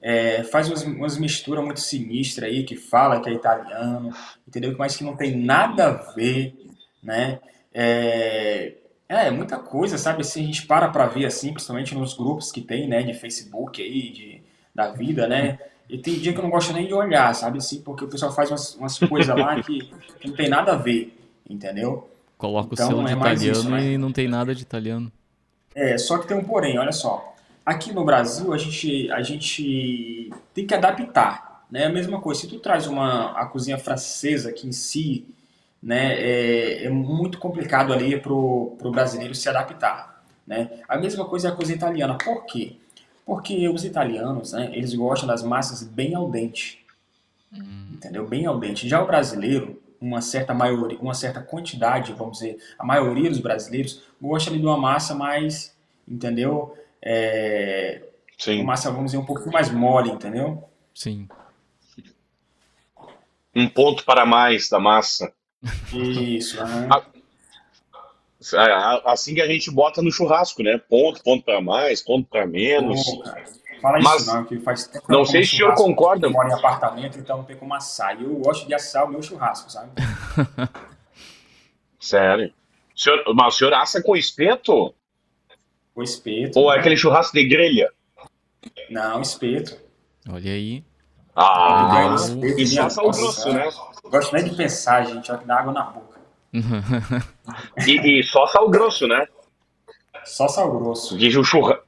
É, faz umas, umas misturas muito sinistras aí, que fala que é italiano, entendeu? Mas que não tem nada a ver, né? É, é muita coisa, sabe? Se a gente para pra ver assim, principalmente nos grupos que tem, né? De Facebook aí, de, da vida, né? E tem dia que eu não gosto nem de olhar, sabe assim? Porque o pessoal faz umas, umas coisas lá que, que, não tem nada a ver, entendeu? Coloca então, o selo de é italiano isso, né? e não tem nada de italiano. É, só que tem um porém, olha só. Aqui no Brasil, a gente, a gente tem que adaptar, né? A mesma coisa, se tu traz uma, a cozinha francesa aqui em si, né, é, é muito complicado ali pro, pro brasileiro se adaptar, né? A mesma coisa é a cozinha italiana. Por quê? Porque os italianos, né, eles gostam das massas bem al dente. Hum. Entendeu? Bem al dente. Já o brasileiro, uma certa maioria, uma certa quantidade, vamos dizer, a maioria dos brasileiros gosta de uma massa mais, entendeu? É, Sim. Uma massa, vamos dizer, um pouquinho mais mole, entendeu? Sim. Um ponto para mais da massa. Isso. Né? É, assim que a gente bota no churrasco, né? Ponto, ponto para mais, ponto para menos. Fala Mas, isso não, que faz tempo Não sei se o senhor concorda. Eu moro em apartamento, então não tem como assar. E eu gosto de assar o meu churrasco, sabe? Sério? O senhor, mas o senhor assa com espeto? Com espeto. Ou é aquele churrasco de grelha? Não, espeto. Olha aí. Ah, e só sal grosso, né? Gosto nem de pensar, gente. Olha que dá água na boca. e, e, só sal grosso, né? Só sal grosso. Diz o churra...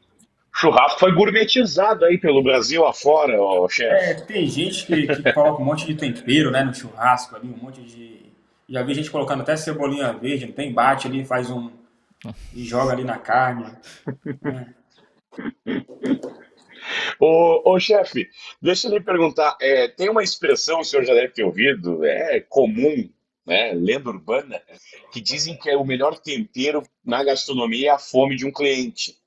churrasco foi gourmetizado aí pelo Brasil afora, ó, chefe. É, tem gente que, que coloca um monte de tempero, né, no churrasco ali, um monte de... Já vi gente colocando até cebolinha verde, não tem? Bate ali, faz um... e joga ali na carne. É. Ô, ô chefe, deixa eu lhe perguntar, é, tem uma expressão, o senhor já deve ter ouvido, é comum, né, lenda urbana, que dizem que é o melhor tempero na gastronomia é a fome de um cliente.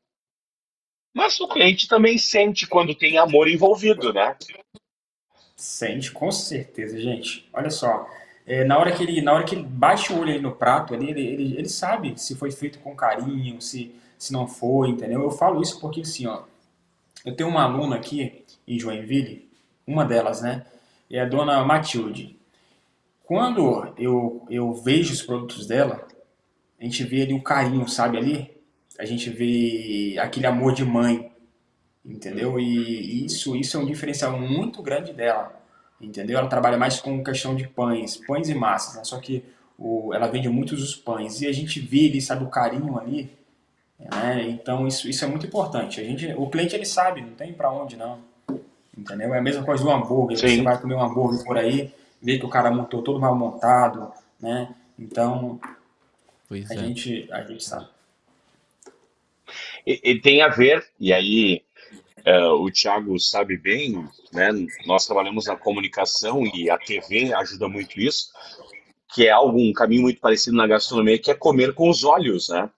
Mas o cliente também sente quando tem amor envolvido, né? Sente, com certeza, gente. Olha só, é, na, hora que ele, na hora que ele baixa o olho no prato, ele, ele, ele sabe se foi feito com carinho, se, se não foi, entendeu? Eu falo isso porque, assim, ó, eu tenho uma aluna aqui em Joinville, uma delas, né? É a dona Matilde. Quando eu, eu vejo os produtos dela, a gente vê ali o carinho, sabe ali? A gente vê aquele amor de mãe, entendeu? E isso, isso é um diferencial muito grande dela, entendeu? Ela trabalha mais com questão de pães, pães e massas, né? Só que o, ela vende muitos os pães e a gente vê ali, sabe, o carinho ali né? Então isso, isso é muito importante. A gente, o cliente ele sabe, não tem para onde não. Entendeu? É a mesma coisa do hambúrguer. Sim. Você vai comer um hambúrguer por aí, vê que o cara montou todo mal montado, né? Então pois a, é. gente, a gente sabe. E, e tem a ver, e aí uh, o Thiago sabe bem, né? Nós trabalhamos na comunicação e a TV ajuda muito isso, que é algo, um caminho muito parecido na gastronomia, que é comer com os olhos, né?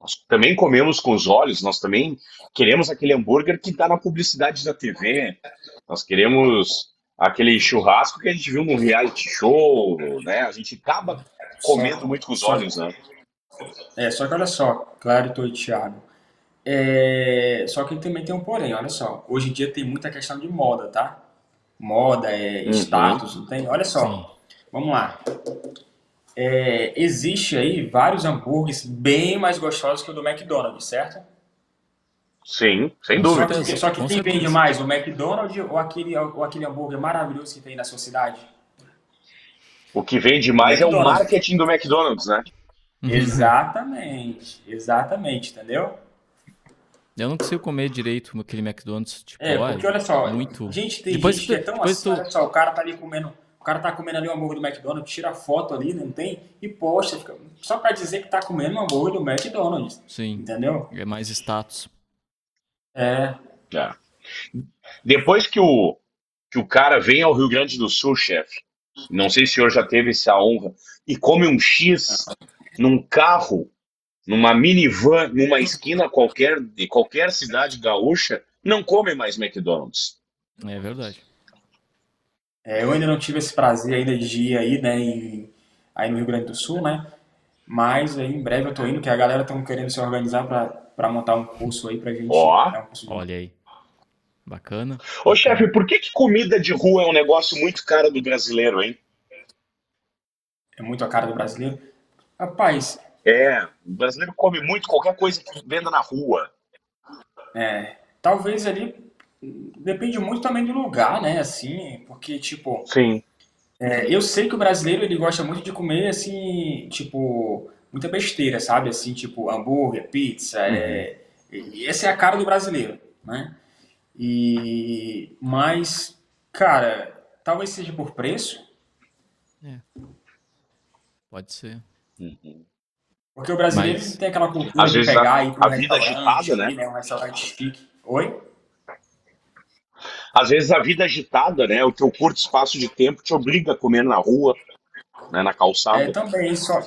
Nós também comemos com os olhos, nós também queremos aquele hambúrguer que está na publicidade da TV, nós queremos aquele churrasco que a gente viu no reality show, né? A gente acaba comendo só, muito com os olhos, né? É, só que olha só, Clarito e Thiago, é... só que também tem um porém, olha só, hoje em dia tem muita questão de moda, tá? Moda, é, uhum. status, não tem? Olha só, Sim. vamos lá é, existe aí vários hambúrgueres bem mais gostosos que o do McDonald's, certo? Sim, sem dúvida. Só que, só que quem vende mais, o McDonald's ou aquele, ou aquele hambúrguer maravilhoso que tem na sua cidade? O que vende mais é o marketing do McDonald's, né? Uhum. Exatamente, exatamente, entendeu? Eu não consigo comer direito aquele McDonald's. Tipo, é, porque olha só, muito... gente, tem depois gente tu, que é tão assim, tu... olha só, o cara tá ali comendo o cara tá comendo ali um hambúrguer do McDonald's, tira a foto ali, não tem? E posta, fica, só para dizer que tá comendo um hambúrguer do McDonald's. Sim. Entendeu? É mais status. É. é. Depois que o, que o cara vem ao Rio Grande do Sul, chefe, não sei se o senhor já teve essa honra, e come um X num carro, numa minivan, numa esquina qualquer de qualquer cidade gaúcha, não come mais McDonald's. É verdade. É, eu ainda não tive esse prazer ainda de ir aí, né, em, aí no Rio Grande do Sul, né? Mas aí em breve eu tô indo, que a galera estão querendo se organizar para montar um curso aí pra gente. Ó, né, um de... olha aí. Bacana. Ô chefe, por que, que comida de rua é um negócio muito caro do brasileiro, hein? É muito a cara do brasileiro? Rapaz. É, o brasileiro come muito qualquer coisa que venda na rua. É, talvez ali depende muito também do lugar, né? Assim, porque, tipo. Sim. É, eu sei que o brasileiro ele gosta muito de comer, assim, tipo, muita besteira, sabe? Assim, tipo, hambúrguer, pizza. É, uhum. É, essa é a cara do brasileiro, né? E, mas, cara, talvez seja por preço. É. Pode ser. Uhum. Porque o brasileiro mas, tem aquela cultura de pegar e ir para um vida agitada, né? né? Um restaurante chique. Oi? Às vezes a vida agitada, né? O teu curto espaço de tempo te obriga a comer na rua, né, na calçada. É, também, só,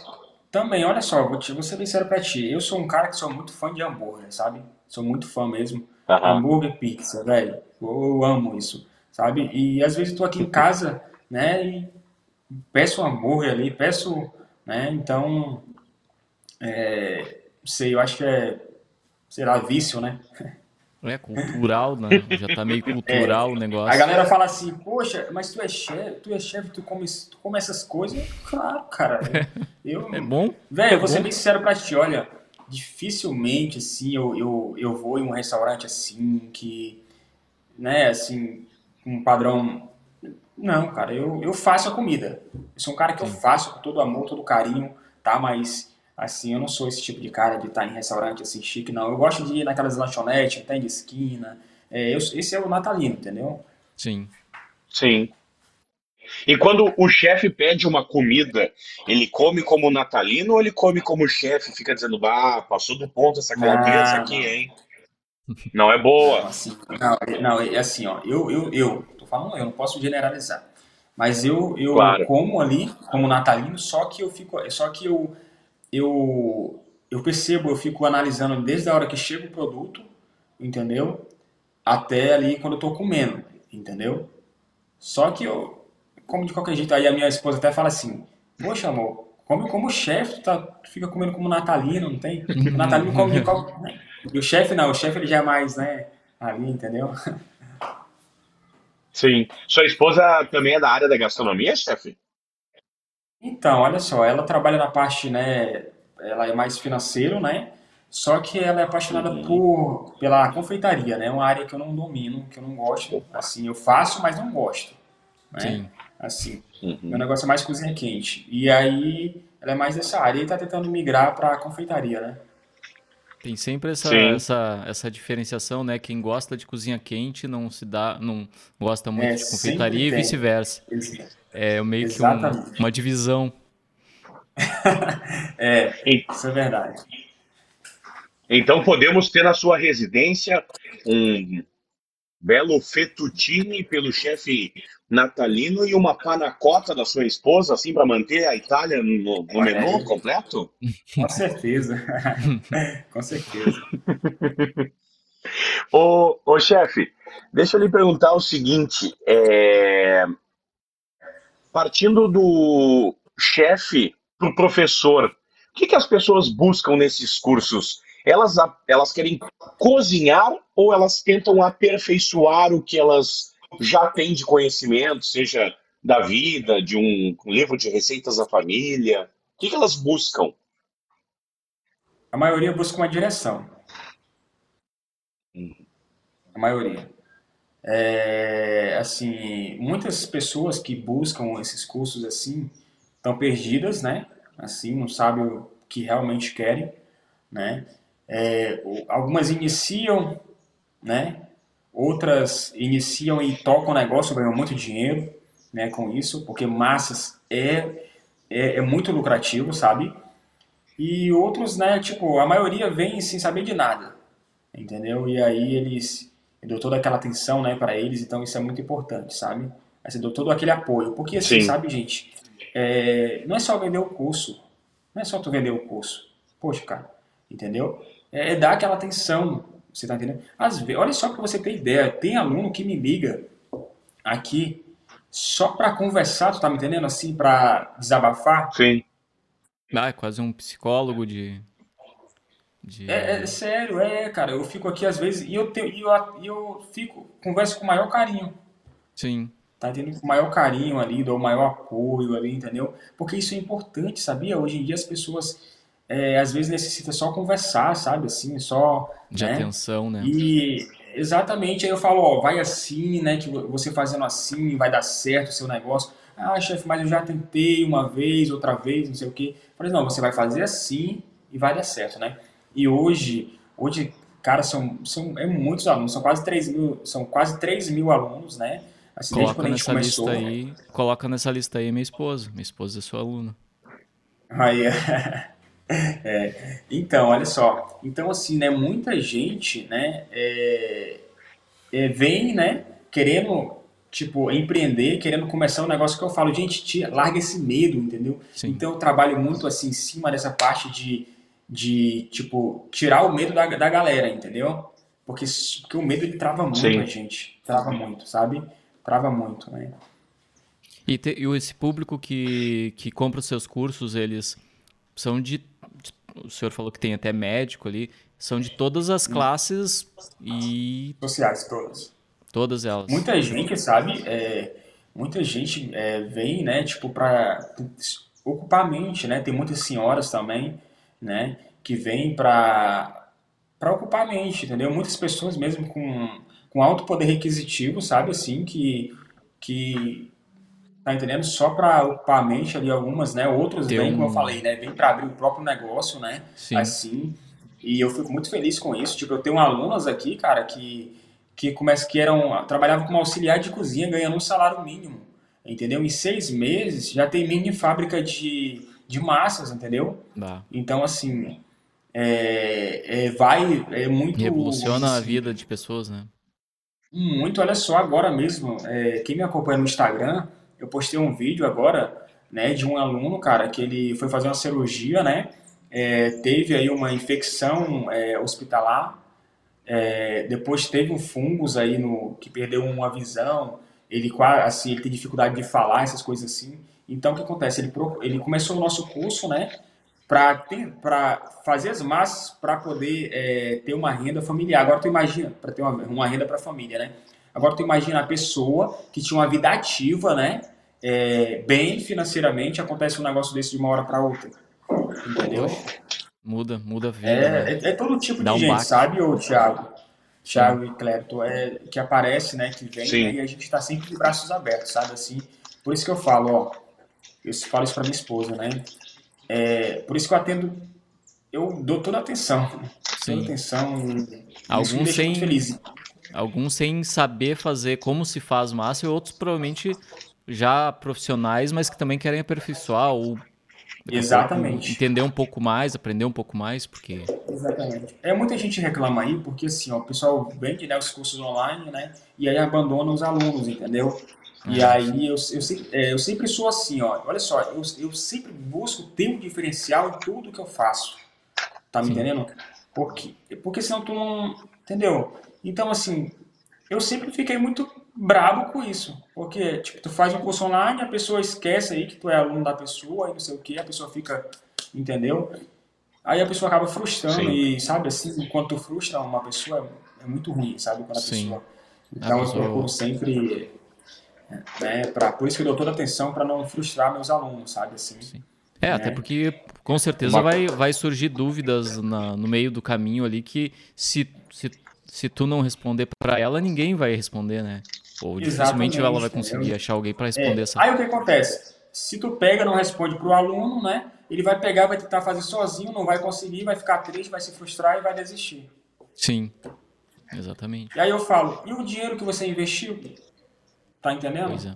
também, olha só, vou, te, vou ser sincero pra ti. Eu sou um cara que sou muito fã de hambúrguer, sabe? Sou muito fã mesmo. Uhum. Hambúrguer, pizza, velho. Eu, eu, amo isso, sabe? E às vezes eu tô aqui em casa, né? E peço um hambúrguer ali, peço, né? Então, é, sei, eu acho que é, sei lá, vício, né? É cultural, né? Já tá meio cultural é. o negócio. A galera fala assim, poxa, mas tu é chefe, tu é chefe, tu come, tu come essas coisas? Claro, cara. Eu, é bom? Velho, é eu vou ser bem sincero pra ti, olha, dificilmente, assim, eu, eu, eu vou em um restaurante assim, que, né, assim, um padrão... Não, cara, eu, eu faço a comida. Eu sou um cara que Sim. eu faço com todo amor, todo carinho, tá? Mas Assim, eu não sou esse tipo de cara de estar em restaurante assim chique, não. Eu gosto de ir naquelas lanchonetes, tem de esquina. É, eu, esse é o natalino, entendeu? Sim. Sim. E quando o chefe pede uma comida, ele come como natalino ou ele come como chefe? Fica dizendo, ah, passou do ponto essa calabresa ah, aqui, hein? Não é boa. Não, assim, não, não, é assim, ó, eu, eu, eu, tô falando, eu não posso generalizar. Mas eu, eu claro. como ali, como natalino, só que eu fico, só que eu eu, eu percebo, eu fico analisando desde a hora que chega o produto, entendeu? Até ali quando eu tô comendo, entendeu? Só que eu, como de qualquer jeito, aí a minha esposa até fala assim, poxa amor, come como chefe, tá, tu fica comendo como natalino, não tem? O natalino come de qualquer... Né? E o chefe não, o chefe ele já é mais, né, ali, entendeu? Sim. Sua esposa também é da área da gastronomia, chefe? Então, olha só, ela trabalha na parte, né, ela é mais financeiro, né? Só que ela é apaixonada uhum. por pela confeitaria, né? É uma área que eu não domino, que eu não gosto. Assim, eu faço, mas não gosto. Né? Sim. Assim, uhum. meu negócio é mais cozinha quente. E aí, ela é mais dessa área e tá tentando migrar para confeitaria, né? Tem sempre essa, essa, essa diferenciação, né? Quem gosta de cozinha quente não se dá, não gosta muito é, de confeitaria e vice-versa. É meio Exatamente. que um, uma divisão. é, isso é verdade. Então podemos ter na sua residência um belo fettuccine pelo chefe natalino e uma panacota da sua esposa, assim, para manter a Itália no, no menu completo? Com certeza. Com certeza. ô, ô chefe, deixa eu lhe perguntar o seguinte: é partindo do chefe para o professor, o que, que as pessoas buscam nesses cursos? Elas, elas querem cozinhar ou elas tentam aperfeiçoar o que elas já têm de conhecimento, seja da vida, de um livro de receitas da família? O que, que elas buscam? A maioria busca uma direção. Hum. A maioria. É, assim, muitas pessoas que buscam esses cursos assim estão perdidas, né? Assim, não sabem o que realmente querem, né? É, algumas iniciam, né? Outras iniciam e tocam o negócio, ganham muito dinheiro, né? Com isso, porque massas é, é, é muito lucrativo, sabe? E outros, né? Tipo, a maioria vem sem saber de nada, entendeu? E aí eles deu toda aquela atenção, né, para eles, então isso é muito importante, sabe? Aí você deu todo aquele apoio, porque assim, Sim. sabe, gente, é, não é só vender o curso, não é só tu vender o curso, poxa, cara, entendeu? É, é dar aquela atenção, você tá entendendo? Às vezes, olha só para você ter ideia, tem aluno que me liga aqui só para conversar, tu tá me entendendo? Assim, para desabafar. Sim. Ah, é quase um psicólogo de de... É, é, sério, é, cara. Eu fico aqui às vezes e eu, tenho, e eu, eu fico, converso com o maior carinho. Sim. Tá tendo com o maior carinho ali, dou o maior apoio ali, entendeu? Porque isso é importante, sabia? Hoje em dia as pessoas é, às vezes necessitam só conversar, sabe? Assim, só. De né? atenção, né? E exatamente aí eu falo, ó, vai assim, né? Que você fazendo assim vai dar certo o seu negócio. Ah, chefe, mas eu já tentei uma vez, outra vez, não sei o quê. Eu falei, não, você vai fazer assim e vai dar certo, né? E hoje, hoje cara, são, são é muitos alunos, são quase 3 mil, são quase 3 mil alunos, né? Assim, coloca nessa começou, lista aí, coloca nessa lista aí minha esposa. Minha esposa é sua aluna. Aí, é, então, olha só. Então, assim, né, muita gente, né, é, é, vem, né, querendo, tipo, empreender, querendo começar um negócio que eu falo, gente, larga esse medo, entendeu? Sim. Então, eu trabalho muito, assim, em cima dessa parte de de, tipo, tirar o medo da, da galera, entendeu? Porque, porque o medo ele trava muito Sim. a gente. Trava muito, sabe? Trava muito, né? E, te, e esse público que, que compra os seus cursos, eles são de o senhor falou que tem até médico ali, são de todas as classes e. Sociais, todas. Todas elas. Muita gente, sabe? É, muita gente é, vem, né, tipo, pra ocupar a mente, né? Tem muitas senhoras também, né, que vêm pra, pra ocupar a mente, entendeu? Muitas pessoas mesmo com, com alto poder requisitivo, sabe, assim, que, que tá entendendo? Só para ocupar a mente ali algumas, né? Outros vêm, um... como eu falei, né? Vem para abrir o próprio negócio, né? Sim. Assim, e eu fico muito feliz com isso. Tipo, eu tenho alunas aqui, cara, que que começa que eram trabalhavam como auxiliar de cozinha, ganhando um salário mínimo, entendeu? Em seis meses já tem mini fábrica de, de massas, entendeu? Dá. Então assim é, é, vai é muito revoluciona assim, a vida de pessoas, né? Muito. Olha só agora mesmo, é, quem me acompanha no Instagram, eu postei um vídeo agora, né, de um aluno, cara, que ele foi fazer uma cirurgia, né? é, teve aí uma infecção é, hospitalar, é, depois teve um fungos aí no que perdeu uma visão, ele assim ele tem dificuldade de falar essas coisas assim. Então o que acontece? Ele ele começou o nosso curso, né? Para fazer as massas para poder é, ter uma renda familiar. Agora tu imagina para ter uma, uma renda para a família, né? Agora tu imagina a pessoa que tinha uma vida ativa, né? É, bem financeiramente, acontece um negócio desse de uma hora para outra Entendeu? Muda, muda a vida. É, né? é, é, todo tipo Dá de um gente, baque. sabe, ô Thiago? Thiago Sim. e Clepto, é, que aparece, né, que vem, né, e a gente está sempre de braços abertos, sabe, assim. Por isso que eu falo, ó, eu falo isso para minha esposa, né, é, por isso que eu atendo, eu dou toda a atenção, Sim. toda a atenção, alguns sem, alguns sem saber fazer como se faz massa e outros provavelmente já profissionais, mas que também querem aperfeiçoar ou Exatamente. Entender um pouco mais, aprender um pouco mais, porque. Exatamente. É muita gente reclama aí, porque assim, ó, o pessoal vende né, os cursos online, né? E aí abandona os alunos, entendeu? E aí eu, eu, é, eu, sempre sou assim, ó. Olha só, eu, eu sempre busco ter um diferencial em tudo que eu faço. Tá me Sim. entendendo? Porque, porque senão tu não. Entendeu? Então, assim, eu sempre fiquei muito brabo com isso. Porque, tipo, tu faz um curso online, a pessoa esquece aí que tu é aluno da pessoa, e não sei o que, a pessoa fica, entendeu? Aí a pessoa acaba frustrando Sim. e, sabe, assim, enquanto tu frustra uma pessoa, é muito ruim, sabe? Quando a Sim. pessoa... Então pessoa... eu procuro sempre... Né, pra, por isso que eu dou toda atenção para não frustrar meus alunos, sabe, assim. Sim. É, né? até porque com certeza vai, vai surgir dúvidas na, no meio do caminho ali que se, se, se tu não responder para ela, ninguém vai responder, né? Ou dificilmente ela vai conseguir achar alguém para responder é. essa. Aí o que acontece? Se tu pega não responde para o aluno, né? Ele vai pegar, vai tentar fazer sozinho, não vai conseguir, vai ficar triste, vai se frustrar e vai desistir. Sim, exatamente. E aí eu falo, e o dinheiro que você investiu? Tá entendendo? É.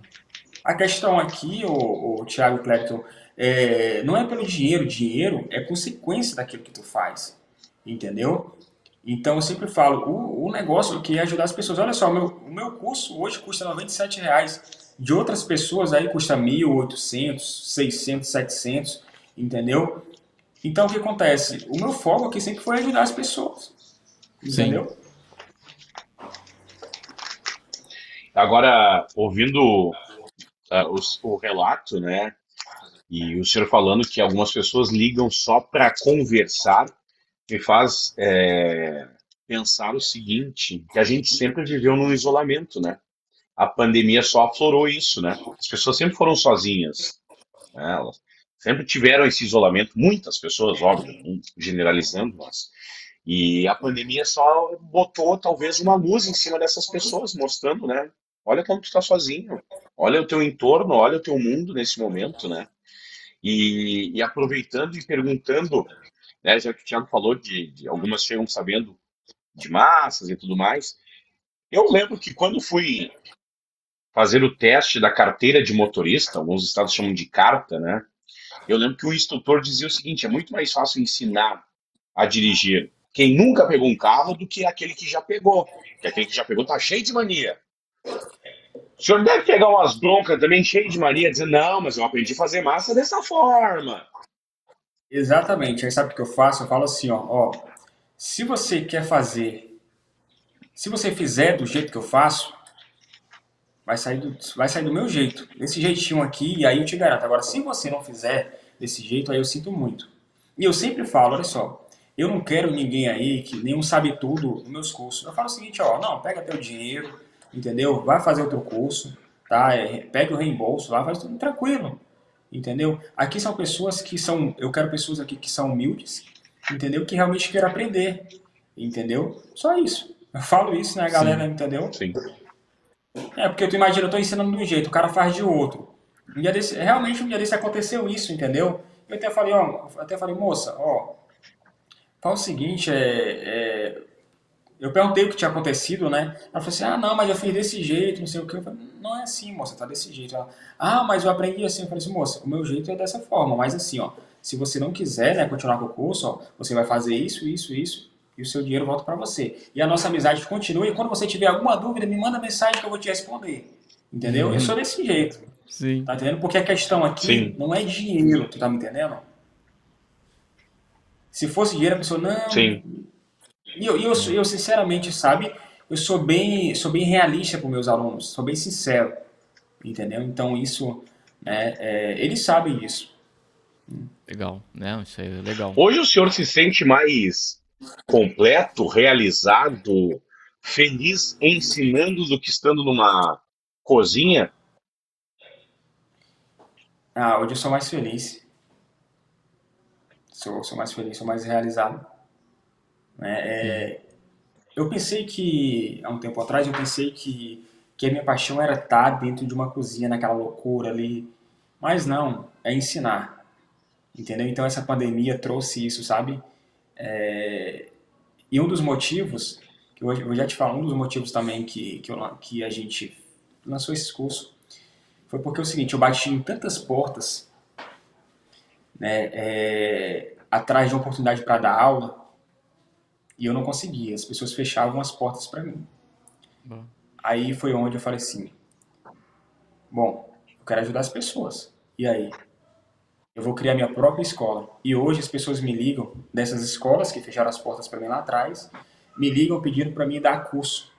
A questão aqui, o, o Thiago Clepton, é, não é pelo dinheiro, dinheiro é consequência daquilo que tu faz, entendeu? Então eu sempre falo, o, o negócio que é ajudar as pessoas. Olha só, o meu, o meu curso hoje custa 97 reais. De outras pessoas aí custa 1.800, 600, 700, entendeu? Então o que acontece? O meu foco aqui sempre foi ajudar as pessoas. Entendeu? Sim. Agora, ouvindo uh, o, o relato, né? E o senhor falando que algumas pessoas ligam só para conversar me faz é, pensar o seguinte, que a gente sempre viveu num isolamento, né? A pandemia só aflorou isso, né? As pessoas sempre foram sozinhas. Né? Elas sempre tiveram esse isolamento, muitas pessoas, óbvio, generalizando, mas... E a pandemia só botou, talvez, uma luz em cima dessas pessoas, mostrando, né? Olha como tu está sozinho, olha o teu entorno, olha o teu mundo nesse momento, né? E, e aproveitando e perguntando né? Já que o Thiago falou de, de algumas chegam sabendo de massas e tudo mais. Eu lembro que quando fui fazer o teste da carteira de motorista, alguns estados chamam de carta, né? Eu lembro que o instrutor dizia o seguinte: é muito mais fácil ensinar a dirigir quem nunca pegou um carro do que aquele que já pegou. Porque aquele que já pegou tá cheio de mania. O senhor deve pegar umas broncas também cheio de mania, dizendo, não, mas eu aprendi a fazer massa dessa forma. Exatamente. Aí sabe o que eu faço? Eu falo assim, ó, ó, se você quer fazer, se você fizer do jeito que eu faço, vai sair do, vai sair do meu jeito, desse jeitinho aqui, e aí eu te garanto. Agora, se você não fizer desse jeito, aí eu sinto muito. E eu sempre falo, olha só, eu não quero ninguém aí que nenhum sabe tudo nos meus cursos. Eu falo o seguinte, ó, não, pega teu dinheiro, entendeu? Vai fazer outro curso, tá? É, pega o reembolso lá, faz tudo tranquilo, entendeu? Aqui são pessoas que são, eu quero pessoas aqui que são humildes, entendeu? Que realmente querem aprender, entendeu? Só isso. Eu falo isso, né, galera, Sim. entendeu? Sim. É, porque tu imagina, eu tô ensinando de um jeito, o cara faz de outro. Um dia desse, realmente um dia desse aconteceu isso, entendeu? Eu até falei, ó, até falei, moça, ó, Fala o seguinte, é, é, eu perguntei o que tinha acontecido, né? Ela falou assim, ah, não, mas eu fiz desse jeito, não sei o que. Eu falei, não é assim, moça, tá desse jeito. Ela, ah, mas eu aprendi assim. Eu falei assim, moça, o meu jeito é dessa forma, mas assim, ó, se você não quiser, né, continuar com o curso, ó, você vai fazer isso, isso, isso, e o seu dinheiro volta para você. E a nossa amizade continua, e quando você tiver alguma dúvida, me manda mensagem que eu vou te responder. Entendeu? Uhum. Eu sou desse jeito. Sim. Tá entendendo? Porque a questão aqui Sim. não é dinheiro, tu tá me entendendo? Se fosse dinheiro, a pessoa, não. Sim. E eu, eu, eu, sinceramente, sabe, eu sou bem, sou bem realista com meus alunos, sou bem sincero. Entendeu? Então, isso, né, é, eles sabem disso. Legal, né? Isso aí é legal. Hoje o senhor se sente mais completo, realizado, feliz ensinando do que estando numa cozinha? Ah, hoje eu sou mais feliz sou, sou mais feliz, sou mais realizado. Né? É, eu pensei que, há um tempo atrás, eu pensei que, que a minha paixão era estar dentro de uma cozinha, naquela loucura ali. Mas não, é ensinar. Entendeu? Então essa pandemia trouxe isso, sabe? É, e um dos motivos, que eu, eu já te falo, um dos motivos também que, que, eu, que a gente lançou esse curso, foi porque é o seguinte, eu bati em tantas portas né, é, atrás de uma oportunidade para dar aula e eu não conseguia. As pessoas fechavam as portas para mim. Bom. Aí foi onde eu falei assim: bom, eu quero ajudar as pessoas. E aí? Eu vou criar minha própria escola. E hoje as pessoas me ligam dessas escolas que fecharam as portas para mim lá atrás, me ligam pedindo para mim dar curso.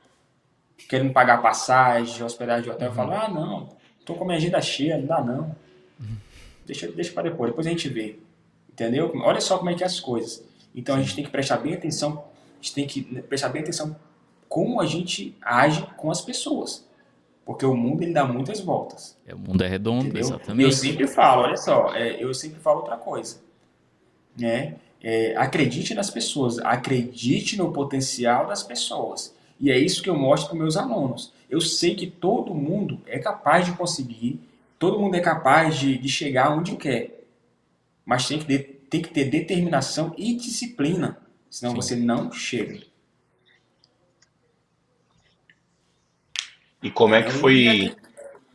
Querendo pagar passagem, hospedagem de hotel. Uhum. Eu falo: ah, não, tô com a minha agenda cheia, não dá não. Uhum. Deixa, deixa para depois, depois a gente vê. Entendeu? Olha só como é que é as coisas. Então a gente tem que prestar bem atenção, a gente tem que prestar bem atenção como a gente age com as pessoas. Porque o mundo ele dá muitas voltas. É, o mundo é redondo, entendeu? exatamente. Eu sempre falo, olha só, é, eu sempre falo outra coisa. Né? É, acredite nas pessoas, acredite no potencial das pessoas. E é isso que eu mostro para meus alunos. Eu sei que todo mundo é capaz de conseguir Todo mundo é capaz de, de chegar onde quer, mas tem que, de, tem que ter determinação e disciplina, senão Sim. você não chega. E como é que foi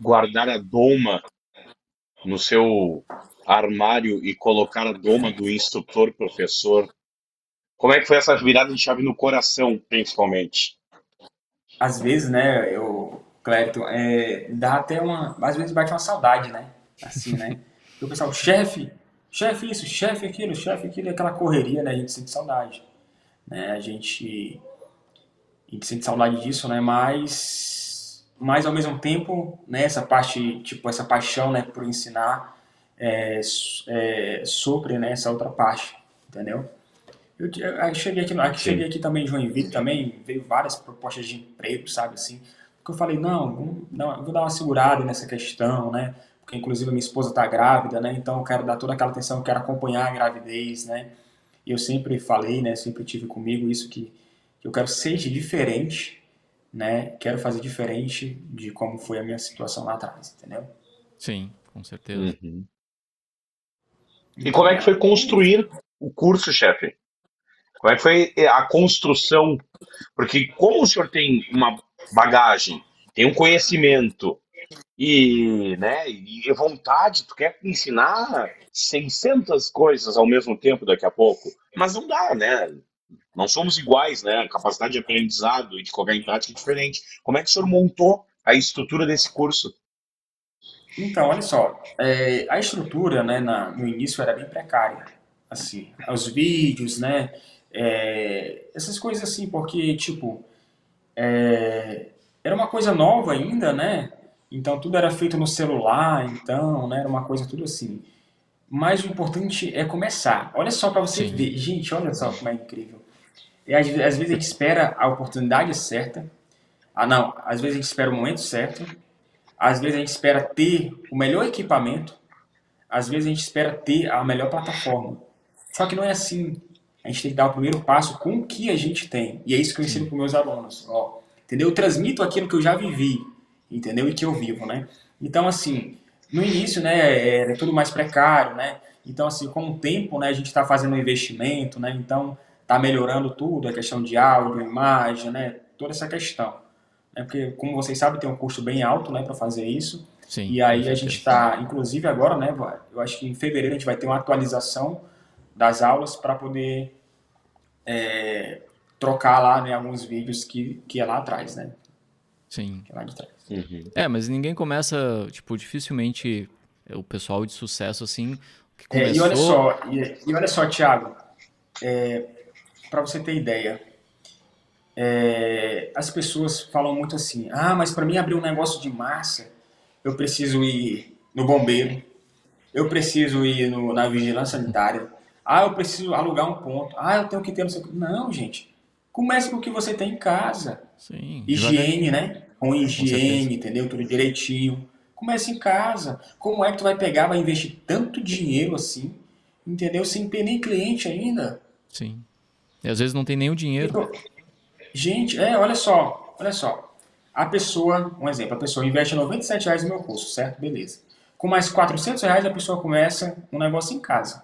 guardar a doma no seu armário e colocar a doma do instrutor professor? Como é que foi essa virada de chave no coração, principalmente? Às vezes, né, eu Clérito, é, dá até uma. Às vezes bate uma saudade, né? Assim, né? o pessoal, chefe, chefe isso, chefe aquilo, chefe aquilo, aquela correria, né? A gente sente saudade. Né? A gente. A gente sente saudade disso, né? Mas. Mas ao mesmo tempo, né, essa parte, tipo, essa paixão, né, por ensinar, é, é, sopre, né, essa outra parte, entendeu? Eu, eu cheguei aqui, aqui cheguei aqui também em Joinville, também veio várias propostas de emprego, sabe, assim, porque eu falei, não, vou dar uma segurada nessa questão, né? Porque inclusive a minha esposa está grávida, né? Então eu quero dar toda aquela atenção, eu quero acompanhar a gravidez, né? E eu sempre falei, né? Sempre tive comigo isso que, que eu quero ser diferente, né? Quero fazer diferente de como foi a minha situação lá atrás, entendeu? Sim, com certeza. Uhum. E como é que foi construir o curso, chefe? Como é que foi a construção? Porque como o senhor tem uma bagagem, tem um conhecimento e, né, e vontade, tu quer ensinar 600 coisas ao mesmo tempo daqui a pouco, mas não dá, né? Não somos iguais, né? A capacidade de aprendizado e de colocar em prática é diferente. Como é que o senhor montou a estrutura desse curso? Então, olha só, é, a estrutura, né, na, no início era bem precária, assim, os vídeos, né, é, essas coisas assim, porque, tipo, é, era uma coisa nova ainda, né? Então tudo era feito no celular, então, né? Era uma coisa tudo assim. mas o importante é começar. Olha só para você Sim. ver. Gente, olha só como é incrível. E às, às vezes a gente espera a oportunidade certa. Ah, não. Às vezes a gente espera o momento certo. Às vezes a gente espera ter o melhor equipamento. Às vezes a gente espera ter a melhor plataforma. Só que não é assim. A gente tem que dar o primeiro passo com o que a gente tem. E é isso que eu ensino para meus alunos. Ó, entendeu? Eu transmito aquilo que eu já vivi, entendeu? E que eu vivo, né? Então, assim, no início, né, é tudo mais precário, né? Então, assim, com o tempo, né, a gente está fazendo um investimento, né? Então, está melhorando tudo, a questão de áudio, imagem, né? Toda essa questão. Né? Porque, como vocês sabem, tem um custo bem alto, né, para fazer isso. Sim, e aí a gente está, inclusive agora, né, eu acho que em fevereiro a gente vai ter uma atualização das aulas para poder é, trocar lá, né, alguns vídeos que, que é lá atrás, né? Sim. Que é lá de trás. Uhum. É, mas ninguém começa, tipo, dificilmente o pessoal de sucesso assim. Que começou... É, e olha só, e, e olha só, Thiago, é, para você ter ideia, é, as pessoas falam muito assim: ah, mas para mim abrir um negócio de massa, eu preciso ir no bombeiro, eu preciso ir no, na vigilância sanitária, ah, eu preciso alugar um ponto, ah, eu tenho que ter não sei. Não, gente. Comece com o que você tem em casa. Sim, higiene, né? Com higiene, com entendeu? Tudo direitinho. Comece em casa. Como é que tu vai pegar, vai investir tanto dinheiro assim, entendeu? Sem ter nem cliente ainda. Sim. E às vezes não tem nem o dinheiro. Então, gente, é, olha só, olha só. A pessoa, um exemplo, a pessoa investe 97 reais no meu curso, certo? Beleza. Com mais 400 reais a pessoa começa um negócio em casa.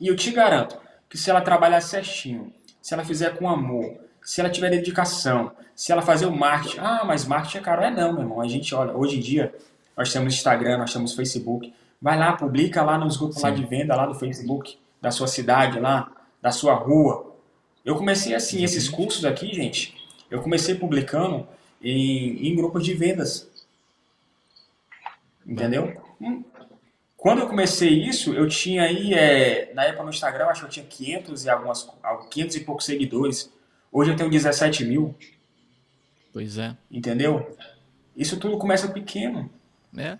E eu te garanto que se ela trabalhar certinho, se ela fizer com amor, se ela tiver dedicação, se ela fazer o marketing. Ah, mas marketing é caro. É não, meu irmão. A gente, olha, hoje em dia, nós temos Instagram, nós temos Facebook. Vai lá, publica lá nos grupos lá de venda, lá do Facebook, da sua cidade, lá, da sua rua. Eu comecei assim, esses cursos aqui, gente, eu comecei publicando em, em grupos de vendas. Entendeu? Quando eu comecei isso, eu tinha aí, é, na época no Instagram, acho que eu tinha 500 e, algumas, 500 e poucos seguidores. Hoje eu tenho 17 mil. Pois é. Entendeu? Isso tudo começa pequeno. É.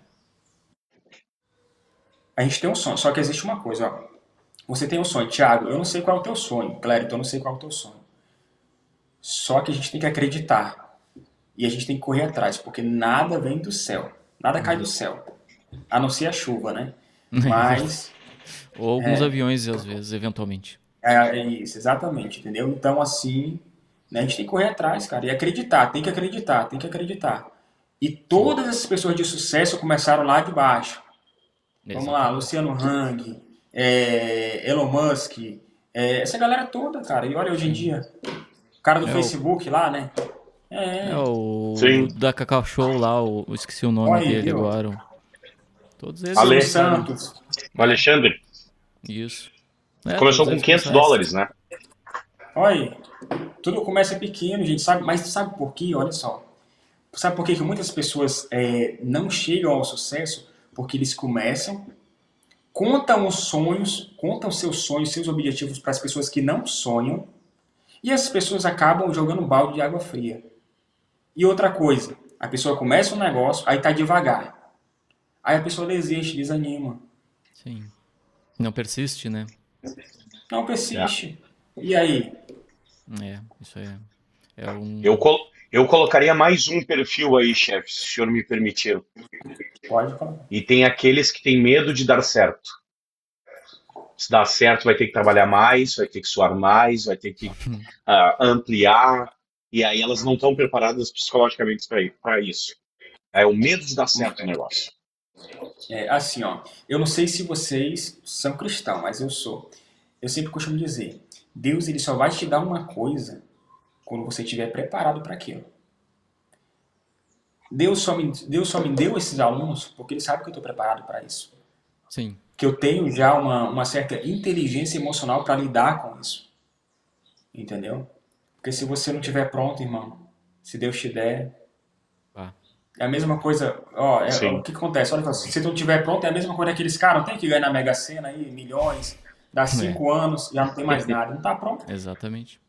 A gente tem um sonho, só que existe uma coisa, ó. Você tem um sonho, Thiago, eu não sei qual é o teu sonho, Clérito, eu não sei qual é o teu sonho. Só que a gente tem que acreditar. E a gente tem que correr atrás, porque nada vem do céu. Nada cai do céu. A não ser a chuva, né? Mas. Ou alguns é, aviões, às vezes, eventualmente. É, é, isso, exatamente, entendeu? Então, assim, né, a gente tem que correr atrás, cara, e acreditar, tem que acreditar, tem que acreditar. E todas essas pessoas de sucesso começaram lá de baixo. Exatamente. Vamos lá, Luciano Hang, é, Elon Musk, é, essa galera toda, cara. E olha hoje em dia, o cara do é Facebook o... lá, né? É, é o Sim. da Cacau Show lá, o, esqueci o nome olha dele viu? agora. Todos eles. Ale Santos. O Alexandre. Isso. É, Começou com 500 dólares, né? Olha, tudo começa pequeno, gente, sabe? Mas sabe por quê? Olha só. Sabe por quê que muitas pessoas é, não chegam ao sucesso? Porque eles começam, contam os sonhos, contam seus sonhos, seus objetivos para as pessoas que não sonham, e as pessoas acabam jogando um balde de água fria. E outra coisa, a pessoa começa um negócio, aí tá devagar. Aí a pessoa desiste, desanima. Sim. Não persiste, né? Não persiste. É. E aí? É, isso aí é, é um... Eu, col eu colocaria mais um perfil aí, chefe, se o senhor me permitir. Pode falar. E tem aqueles que têm medo de dar certo. Se dar certo, vai ter que trabalhar mais, vai ter que suar mais, vai ter que uh, ampliar. E aí elas não estão preparadas psicologicamente para isso. É o medo de dar certo o negócio. É, assim, ó, eu não sei se vocês são cristãos, mas eu sou. Eu sempre costumo dizer, Deus ele só vai te dar uma coisa quando você estiver preparado para aquilo. Deus só, me, Deus só me deu esses alunos porque Ele sabe que eu estou preparado para isso. Sim. Que eu tenho já uma, uma certa inteligência emocional para lidar com isso. Entendeu? Porque se você não estiver pronto, irmão, se Deus te der, é a mesma coisa, ó, é, o que acontece? Olha, se tu não tiver pronto, é a mesma coisa daqueles caras, não tem que ganhar na Mega Sena aí, milhões, dá é. cinco é. anos, já não tem mais nada, não tá pronto. Exatamente.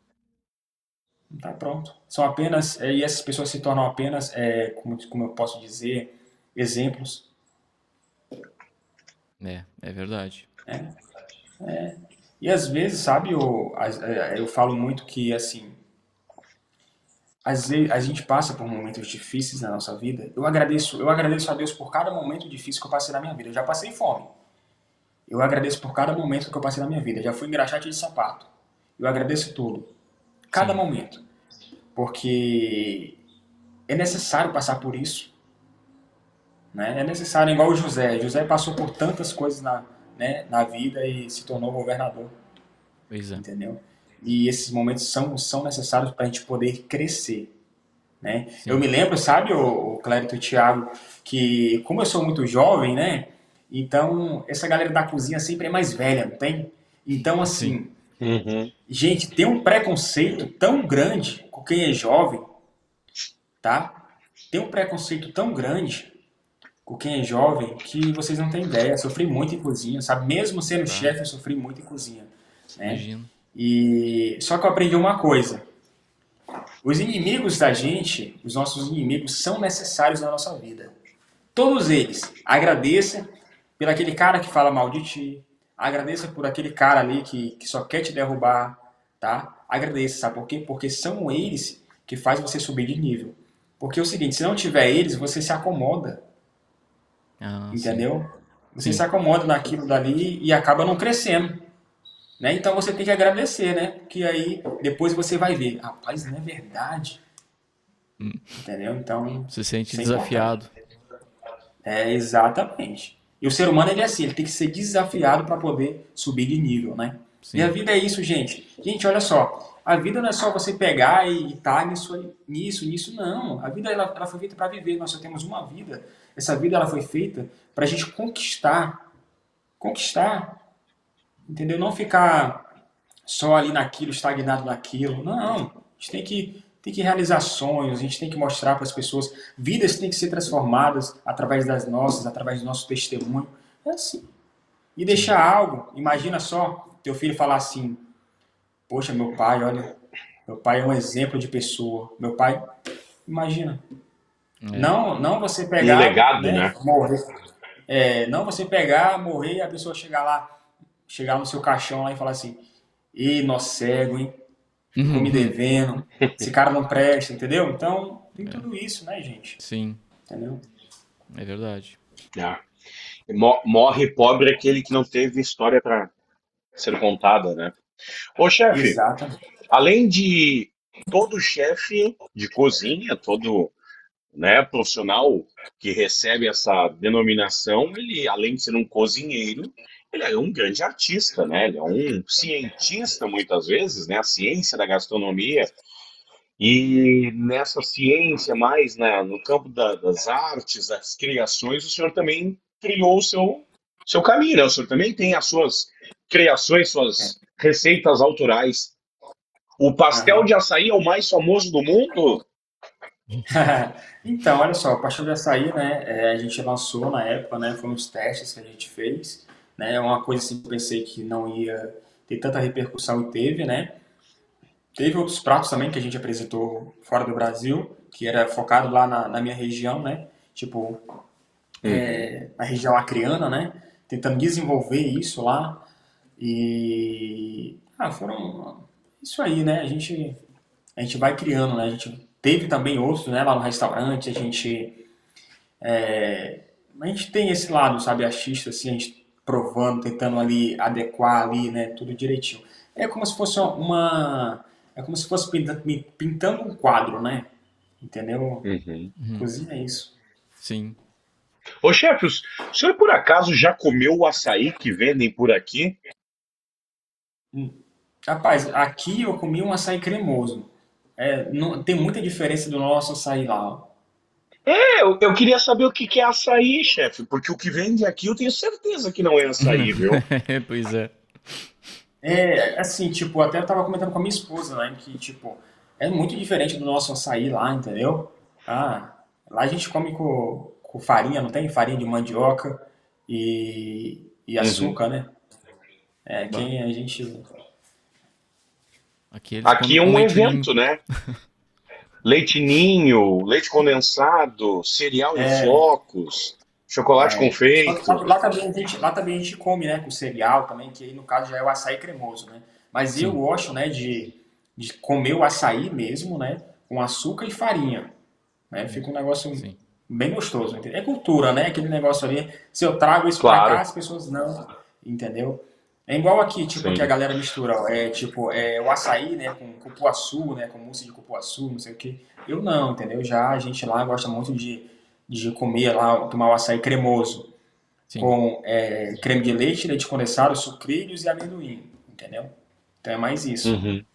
Não tá pronto. São apenas, é, e essas pessoas se tornam apenas, é, como, como eu posso dizer, exemplos. É, é verdade. É, é. E às vezes, sabe, eu, é, eu falo muito que, assim, às vezes a gente passa por momentos difíceis na nossa vida. Eu agradeço, eu agradeço a Deus por cada momento difícil que eu passei na minha vida. Eu já passei fome. Eu agradeço por cada momento que eu passei na minha vida. Já fui engraxate de sapato. Eu agradeço tudo. Cada Sim. momento. Porque é necessário passar por isso. Né? É necessário, igual o José. José passou por tantas coisas na, né, na vida e se tornou governador. Pois é. Entendeu? E esses momentos são, são necessários para a gente poder crescer. Né? Eu me lembro, sabe, o, o Clérito e o Thiago, que como eu sou muito jovem, né? Então, essa galera da cozinha sempre é mais velha, não tem? Então, assim, uhum. gente, tem um preconceito tão grande com quem é jovem, tá? Tem um preconceito tão grande com quem é jovem que vocês não têm ideia. Eu sofri muito em cozinha, sabe? Mesmo sendo ah. chefe, eu sofri muito em cozinha. Né? Imagino. E só que eu aprendi uma coisa. Os inimigos da gente, os nossos inimigos, são necessários na nossa vida. Todos eles. Agradeça por aquele cara que fala mal de ti. Agradeça por aquele cara ali que, que só quer te derrubar. Tá? Agradeça, sabe por quê? Porque são eles que faz você subir de nível. Porque é o seguinte, se não tiver eles, você se acomoda. Ah, entendeu? Sim. Você sim. se acomoda naquilo dali e acaba não crescendo. Né? Então você tem que agradecer, né? Porque aí depois você vai ver, rapaz, não é verdade. Hum. Entendeu? Então. Se sente desafiado. É, exatamente. E o ser humano ele é assim, ele tem que ser desafiado para poder subir de nível, né? Sim. E a vida é isso, gente. Gente, olha só. A vida não é só você pegar e estar tá nisso, nisso, nisso, não. A vida ela, ela foi feita para viver. Nós só temos uma vida. Essa vida ela foi feita para a gente conquistar. Conquistar. Entendeu? Não ficar só ali naquilo, estagnado naquilo. Não. A gente tem que, tem que realizar sonhos, a gente tem que mostrar para as pessoas. Vidas têm que ser transformadas através das nossas, através do nosso testemunho. É assim. E deixar algo. Imagina só teu filho falar assim: Poxa, meu pai, olha, meu pai é um exemplo de pessoa. Meu pai, imagina. É. Não, não você pegar. Um legado, né? né? Morrer. É, não você pegar, morrer e a pessoa chegar lá chegar no seu caixão lá e falar assim: Ih, nosso cego, hein? Tô me uhum. devendo, esse cara não presta, entendeu? Então, tem é. tudo isso, né, gente? Sim. Entendeu? É verdade. Ah. Morre pobre aquele que não teve história para ser contada, né? Ô, chefe, além de todo chefe de cozinha, todo né, profissional que recebe essa denominação, ele, além de ser um cozinheiro, ele é um grande artista, né? Ele é um cientista muitas vezes, né? A ciência da gastronomia. E nessa ciência mais né, no campo da, das artes, das criações, o senhor também criou o seu, seu caminho, né? O senhor também tem as suas criações, suas receitas autorais. O pastel de açaí é o mais famoso do mundo? então, olha só, o pastel de açaí, né, é, a gente lançou na época, né, foram os testes que a gente fez, né? É uma coisa assim que eu pensei que não ia ter tanta repercussão e teve, né? Teve outros pratos também que a gente apresentou fora do Brasil, que era focado lá na, na minha região, né? Tipo, hum. é, na região acriana, né? Tentando desenvolver isso lá. E. Ah, foram. Isso aí, né? A gente, a gente vai criando, né? A gente teve também outros, né? Lá no restaurante, a gente. É, a gente tem esse lado, sabe, artista, assim, a gente provando, tentando ali adequar ali, né, tudo direitinho. É como se fosse uma, é como se fosse pintando, pintando um quadro, né? Entendeu? Uhum. Cozinha é isso. Sim. Ô chefe, o senhor por acaso já comeu o açaí que vendem por aqui? Hum. Rapaz, aqui eu comi um açaí cremoso. É, não, tem muita diferença do nosso açaí lá. É, eu, eu, queria saber o que, que é açaí, chefe, porque o que vende aqui eu tenho certeza que não é açaí, viu? pois é. É, assim, tipo, até eu tava comentando com a minha esposa, né, que, tipo, é muito diferente do nosso açaí lá, entendeu? Ah, lá a gente come com, com farinha, não tem? Farinha de mandioca e, e uhum. açúcar, uhum. né? É, quem a gente... Aqui, aqui é um evento, né? leite ninho, leite condensado, cereal é. em flocos, Chocolate é, confeito. Lá, lá, também a gente, lá também a gente come, né, com cereal também, que aí no caso já é o açaí cremoso, né? Mas Sim. eu gosto, né, de, de comer o açaí mesmo, né, com açúcar e farinha. Né? Fica um negócio Sim. bem gostoso. Entendeu? É cultura, né? Aquele negócio ali. Se eu trago isso claro. pra cá, as pessoas não, entendeu? É igual aqui, tipo, Sim. que a galera mistura, ó, é tipo, é o açaí, né, com cupuaçu, né, com mousse de cupuaçu, não sei o que. Eu não, entendeu? Já a gente lá gosta muito de, de comer lá, tomar o açaí cremoso. Sim. Com é, creme de leite, leite condensado, sucrilhos e amendoim, entendeu? Então é mais isso. Uhum.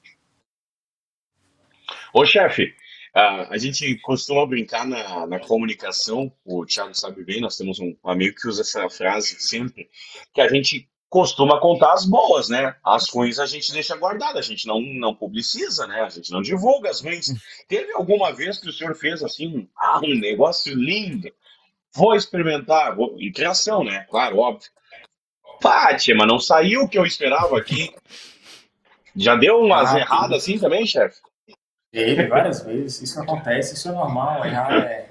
Ô chefe, a gente costuma brincar na, na comunicação, o Thiago sabe bem, nós temos um amigo que usa essa frase sempre, que a gente costuma contar as boas, né? As ruins a gente deixa guardada, a gente não, não publiciza, né? A gente não divulga as ruins. Teve alguma vez que o senhor fez assim, ah, um negócio lindo, vou experimentar, vou... e criação, né? Claro, óbvio. Fátima, mas não saiu o que eu esperava aqui. Já deu umas ah, erradas assim também, chefe? Teve várias vezes, isso acontece, isso é normal, errar é,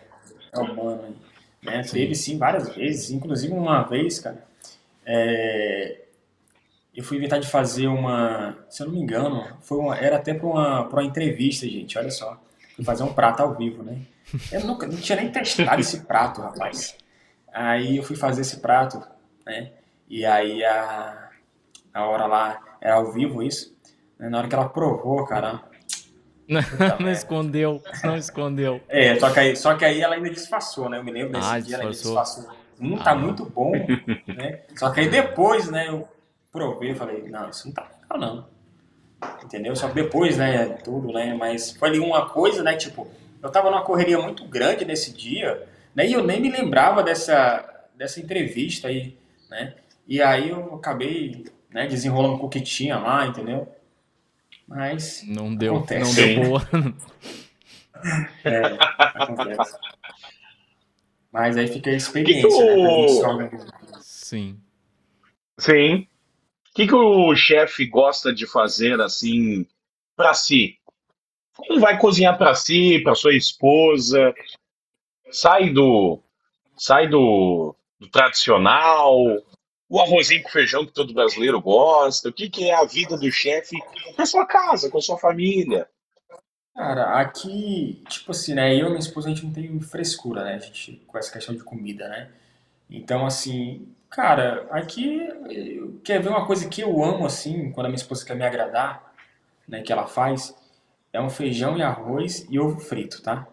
é humano. Né? Teve sim várias vezes, inclusive uma vez, cara, é, eu fui inventar de fazer uma, se eu não me engano, foi uma, era até para uma, uma entrevista, gente, olha só. Fui fazer um prato ao vivo, né? Eu nunca, não tinha nem testado esse prato, rapaz. Aí eu fui fazer esse prato, né? E aí a, a hora lá, era ao vivo isso. Né? Na hora que ela provou, cara, não, não escondeu, não escondeu. É, só que, aí, só que aí ela ainda disfarçou, né? Eu me lembro desse ah, dia, ela ainda disfarçou. Hum, tá ah, muito bom, né? Só que aí depois, né, eu provei e falei, não, isso não tá legal, não. Entendeu? Só que depois, né, tudo, né? Mas foi ali uma coisa, né, tipo, eu tava numa correria muito grande nesse dia, né? E eu nem me lembrava dessa, dessa entrevista aí, né? E aí eu acabei, né, desenrolando o que tinha lá, entendeu? Mas. Não deu, acontece. não deu boa. é, acontece. Mas aí fica a experiência, que né? Sim. Sim. O que, que o chefe gosta de fazer assim para si? Como vai cozinhar para si, para sua esposa? Sai do sai do, do tradicional, o arrozinho com feijão que todo brasileiro gosta? O que, que é a vida do chefe na sua casa, com a sua família? Cara, aqui, tipo assim, né? Eu e minha esposa, a gente não tem frescura, né? A gente, com essa questão de comida, né? Então, assim, cara, aqui, quer ver uma coisa que eu amo, assim, quando a minha esposa quer me agradar, né? Que ela faz, é um feijão e arroz e ovo frito, tá?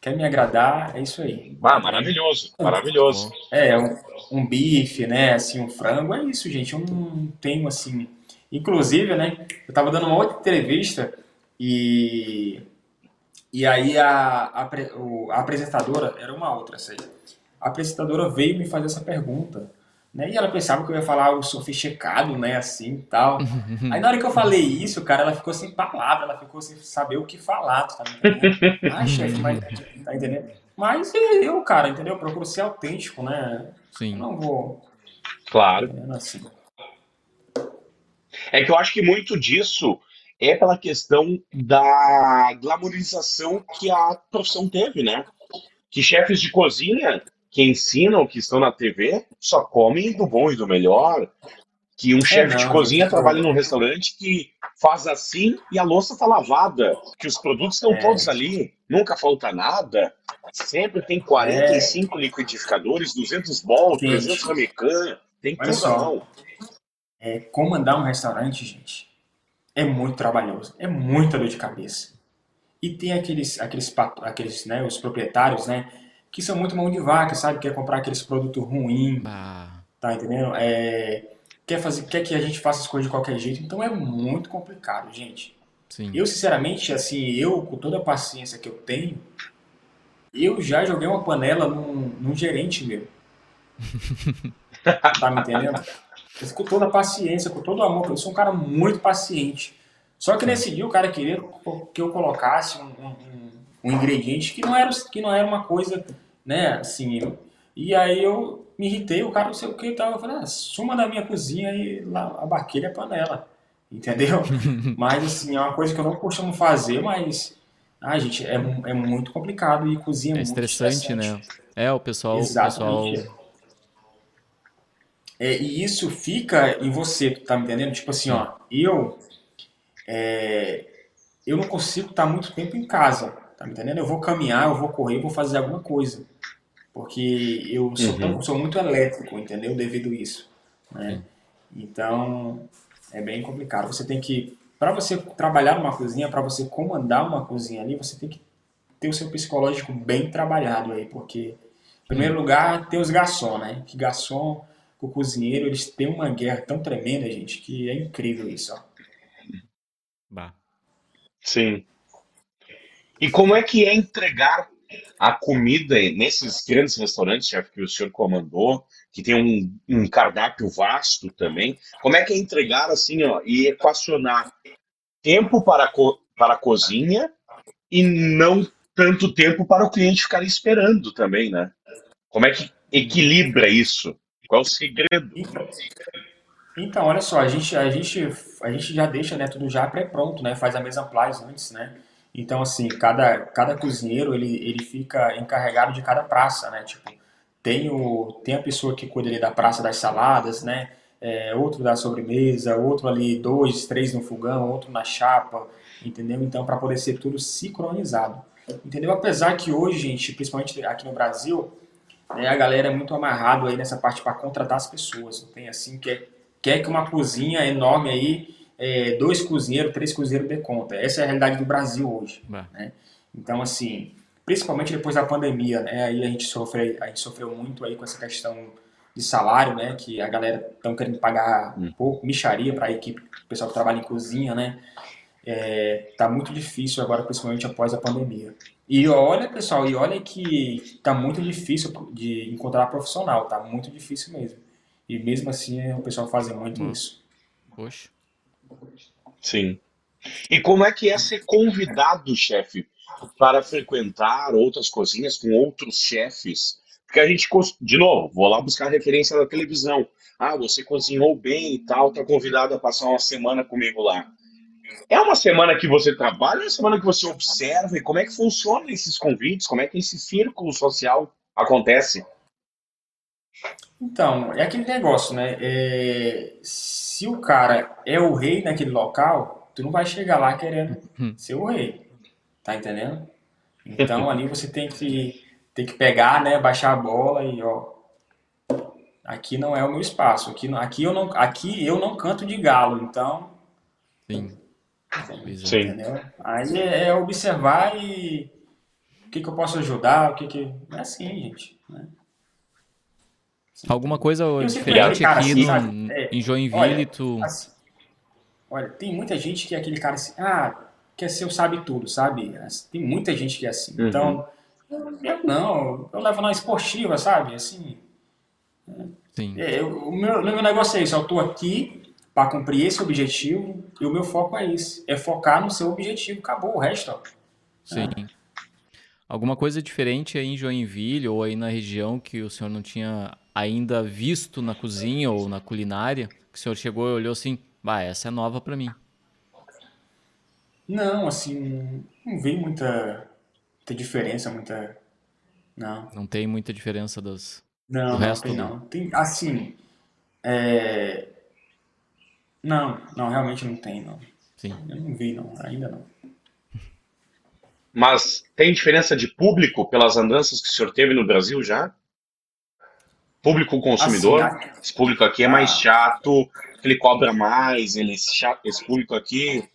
Quer me agradar, é isso aí. Ah, maravilhoso, maravilhoso. É, um, um bife, né, assim, um frango, é isso, gente. Eu não tenho, assim... Inclusive, né, eu tava dando uma outra entrevista e... E aí a, a, a apresentadora, era uma outra, sei. A apresentadora veio me fazer essa pergunta. Né? E ela pensava que eu ia falar algo sofisticado, né, assim, tal. Aí na hora que eu falei isso, cara, ela ficou sem palavra, ela ficou sem saber o que falar, tá entendendo? ah, chefe, mas tá entendendo? Mas eu, cara, entendeu? Eu procuro ser autêntico, né? Sim. Eu não vou. Claro. Assim. É que eu acho que muito disso é pela questão da glamorização que a profissão teve, né? Que chefes de cozinha que ensinam, que estão na TV, só comem do bom e do melhor. Que um é, chefe de cozinha trabalha num restaurante que faz assim e a louça tá lavada, que os produtos estão é. todos ali, nunca falta nada. Sempre tem 45 é. liquidificadores, 200 bols, 300 ramecan, tem Olha tudo só. não. É, comandar um restaurante, gente, é muito trabalhoso, é muita dor de cabeça. E tem aqueles, aqueles, aqueles né, os proprietários, né, que são muito mão de vaca, sabe? Quer comprar aqueles produtos ruins, ah. tá entendendo? É, quer, fazer, quer que a gente faça as coisas de qualquer jeito, então é muito complicado, gente. Sim. Eu, sinceramente, assim, eu, com toda a paciência que eu tenho, eu já joguei uma panela num, num gerente meu. tá me entendendo? Com toda a paciência, com todo o amor, eu sou um cara muito paciente. Só que nesse dia o cara queria que eu colocasse um, um, um ingrediente que não era, que não era uma coisa né? Assim, eu, e aí eu me irritei, o cara não sei o que e tal. Eu falei, ah, suma da minha cozinha e lá, abaquei a panela. Entendeu? mas assim, é uma coisa que eu não costumo fazer, mas. Ah, gente, é, é muito complicado e cozinha é, é estressante, né? É, o pessoal, o pessoal É, e isso fica em você, tá me entendendo? Tipo assim, ó, eu é, eu não consigo estar muito tempo em casa, tá me entendendo? Eu vou caminhar, eu vou correr, eu vou fazer alguma coisa. Porque eu sou, uhum. tão, sou muito elétrico, entendeu? Devido a isso. Né? Então, é bem complicado. Você tem que, para você trabalhar numa cozinha, para você comandar uma cozinha ali, você tem que ter o seu psicológico bem trabalhado aí, porque, em primeiro lugar, tem os garçons, né? Que garçom, o cozinheiro, eles têm uma guerra tão tremenda, gente, que é incrível isso, ó. Bah. Sim. E como é que é entregar a comida nesses grandes restaurantes, chefe, que o senhor comandou, que tem um, um, cardápio vasto também? Como é que é entregar assim, ó, e equacionar tempo para, co para a cozinha e não tanto tempo para o cliente ficar esperando também, né? Como é que equilibra isso? Qual o segredo? Então, olha só, a gente, a gente, a gente já deixa né, tudo já pré-pronto, né? Faz a mesa place antes, né? Então, assim, cada, cada cozinheiro, ele, ele fica encarregado de cada praça, né? Tipo, tem, o, tem a pessoa que cuida ali da praça das saladas, né? É, outro da sobremesa, outro ali, dois, três no fogão, outro na chapa, entendeu? Então, para poder ser tudo sincronizado, entendeu? Apesar que hoje, gente, principalmente aqui no Brasil, né, a galera é muito amarrado aí nessa parte para contratar as pessoas. Não tem assim, quer, quer que uma cozinha enorme aí é, dois cozinheiros, três cozinheiros de conta. Essa é a realidade do Brasil hoje. Né? Então, assim, principalmente depois da pandemia, né? Aí a gente sofreu, a gente sofreu muito aí com essa questão de salário, né? Que a galera estão querendo pagar um pouco, micharia para a equipe, o pessoal que trabalha em cozinha, né? É, tá muito difícil agora, principalmente após a pandemia. E olha, pessoal, e olha que tá muito difícil de encontrar profissional, tá muito difícil mesmo. E mesmo assim o pessoal faz muito hum. isso. Poxa. Sim. E como é que é ser convidado, chefe, para frequentar outras cozinhas com outros chefes? Porque a gente, de novo, vou lá buscar referência da televisão. Ah, você cozinhou bem e tal, tá convidado a passar uma semana comigo lá. É uma semana que você trabalha, é uma semana que você observa, e como é que funciona esses convites? Como é que esse círculo social acontece? Então, é aquele negócio, né? É, se o cara é o rei naquele local, tu não vai chegar lá querendo hum. ser o rei. Tá entendendo? Então ali você tem que, tem que pegar, né? Baixar a bola e ó. Aqui não é o meu espaço. Aqui, aqui, eu, não, aqui eu não canto de galo, então. Sim. Sim. Entendeu? Aí é, é observar e o que, que eu posso ajudar, o que que. É assim, gente. Né? Alguma coisa diferente cara, aqui assim, no, é, em Joinville, olha, tu... Assim, olha, tem muita gente que é aquele cara assim, ah, quer ser o sabe tudo, sabe? Tem muita gente que é assim. Uhum. Então, eu não, eu levo na esportiva, sabe? Assim. Sim. É, eu, o meu, meu negócio é isso, eu tô aqui para cumprir esse objetivo e o meu foco é esse, é focar no seu objetivo, acabou o resto. Ó. Sim. É. Alguma coisa diferente aí em Joinville ou aí na região que o senhor não tinha ainda visto na cozinha ou na culinária, que o senhor chegou e olhou assim, bah, essa é nova para mim? Não, assim, não vi muita, muita diferença, muita... Não. Não tem muita diferença dos, não, do resto? Não, tem, não. Tem, assim, é... Não, não, realmente não tem, não. Sim. Eu não vi, não, ainda não. Mas tem diferença de público pelas andanças que o senhor teve no Brasil já? Público consumidor? Assim, esse público aqui é mais ah. chato, ele cobra mais, ele é chato, esse público aqui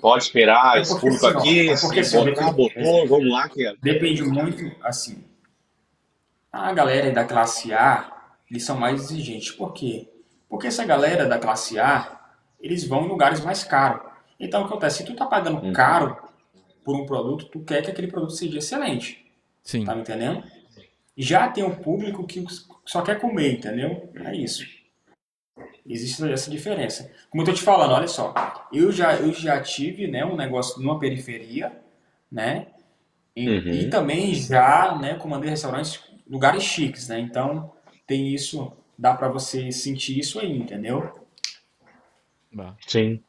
pode esperar, é esse público assim, aqui, é porque, se botar, botou, vamos lá. Que é. Depende muito, assim, a galera da classe A, eles são mais exigentes. Por quê? Porque essa galera da classe A, eles vão em lugares mais caros. Então, o que acontece? Se tu tá pagando uhum. caro por um produto, tu quer que aquele produto seja excelente. Sim. Tá me entendendo? Já tem um público que só quer comer, entendeu? É isso. Existe essa diferença. Como eu tô te falando, olha só, eu já, eu já tive né, um negócio numa periferia, né? E, uhum. e também já né, comandei restaurantes, lugares chiques, né? Então tem isso, dá para você sentir isso aí, entendeu? Sim.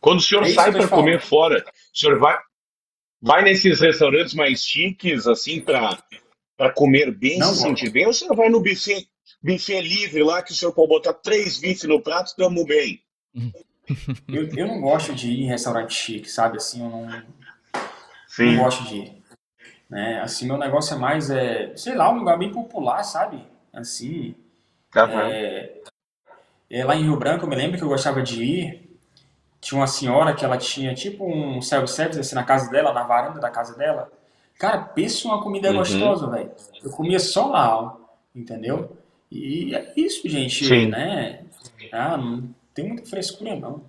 Quando o senhor é sai para comer fora, o senhor vai, vai nesses restaurantes mais chiques, assim, para comer bem, não se sentir bem, ou o senhor vai no buffet, buffet livre lá, que o senhor pode botar três bifes no prato, estamos bem. Eu, eu não gosto de ir em restaurante chique, sabe? Assim, eu não, Sim. não gosto de ir. Né? Assim, meu negócio é mais, é, sei lá, um lugar bem popular, sabe? Assim, é, é, lá em Rio Branco, eu me lembro que eu gostava de ir. Tinha uma senhora que ela tinha tipo um self-service assim, na casa dela, na varanda da casa dela. Cara, pensa uma comida uhum. gostosa, velho. Eu comia só lá, entendeu? E é isso, gente, Sim. né? Ah, não tem muita frescura, não.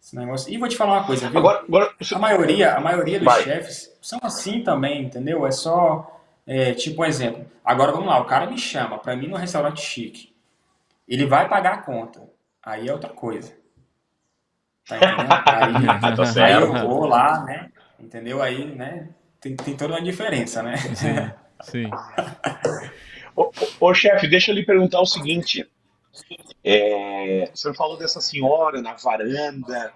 Esse negócio. E vou te falar uma coisa, viu? Agora, agora... A maioria, a maioria dos Vai. chefes são assim também, entendeu? É só, é, tipo um exemplo. Agora vamos lá, o cara me chama pra mim no restaurante chique. Ele vai pagar a conta. Aí é outra coisa. Tá entendendo? Aí, aí eu vou lá, né? Entendeu? Aí, né? Tem, tem toda uma diferença, né? Sim. sim. ô, ô, ô chefe, deixa eu lhe perguntar o seguinte. É, você falou dessa senhora na varanda,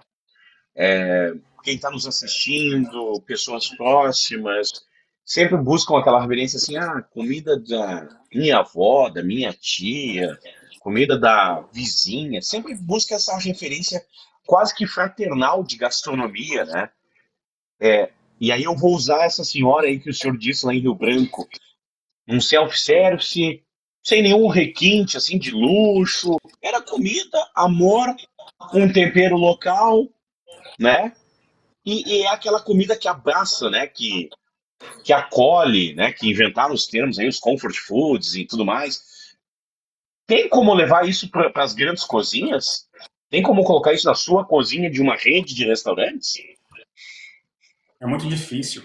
é, quem está nos assistindo, pessoas próximas, sempre buscam aquela reverência assim, ah, comida da minha avó, da minha tia, comida da vizinha, sempre busca essa referência quase que fraternal de gastronomia, né? É, e aí eu vou usar essa senhora aí que o senhor disse lá em Rio Branco, um self-service, sem nenhum requinte assim de luxo, era comida, amor, um tempero local, né? E, e, é aquela comida que abraça, né? Que, que acolhe, né? Que inventaram os termos aí, os comfort foods e tudo mais. Tem como levar isso para as grandes cozinhas? Tem como colocar isso na sua cozinha de uma rede de restaurantes? É muito difícil.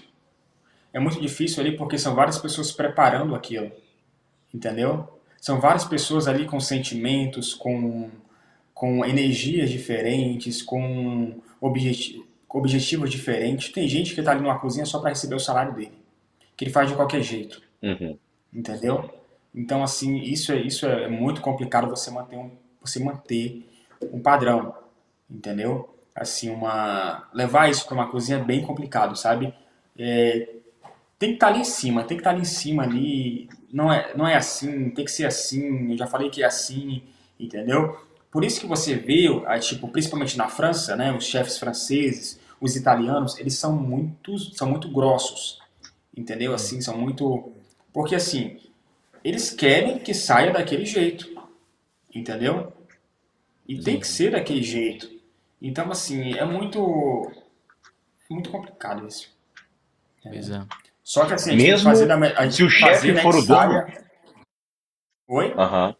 É muito difícil ali porque são várias pessoas preparando aquilo. Entendeu? São várias pessoas ali com sentimentos, com, com energias diferentes, com, objeti com objetivos diferentes. Tem gente que está ali numa cozinha só para receber o salário dele, que ele faz de qualquer jeito. Uhum. Entendeu? Então, assim, isso é, isso é muito complicado você manter um, você manter um padrão, entendeu? Assim, uma levar isso para uma cozinha é bem complicado, sabe? É, tem que estar tá ali em cima, tem que estar tá ali em cima ali, não é, não é assim, tem que ser assim, eu já falei que é assim, entendeu? Por isso que você vê, tipo, principalmente na França, né, os chefes franceses, os italianos, eles são muito, são muito grossos, entendeu? Assim, são muito, porque assim, eles querem que saia daquele jeito, entendeu? E tem que ser daquele jeito. Então, assim, é muito, muito complicado isso. Exato. Só que assim, a gente Mesmo fazer da, a gente se o chefe for o dono. Oi? Uhum.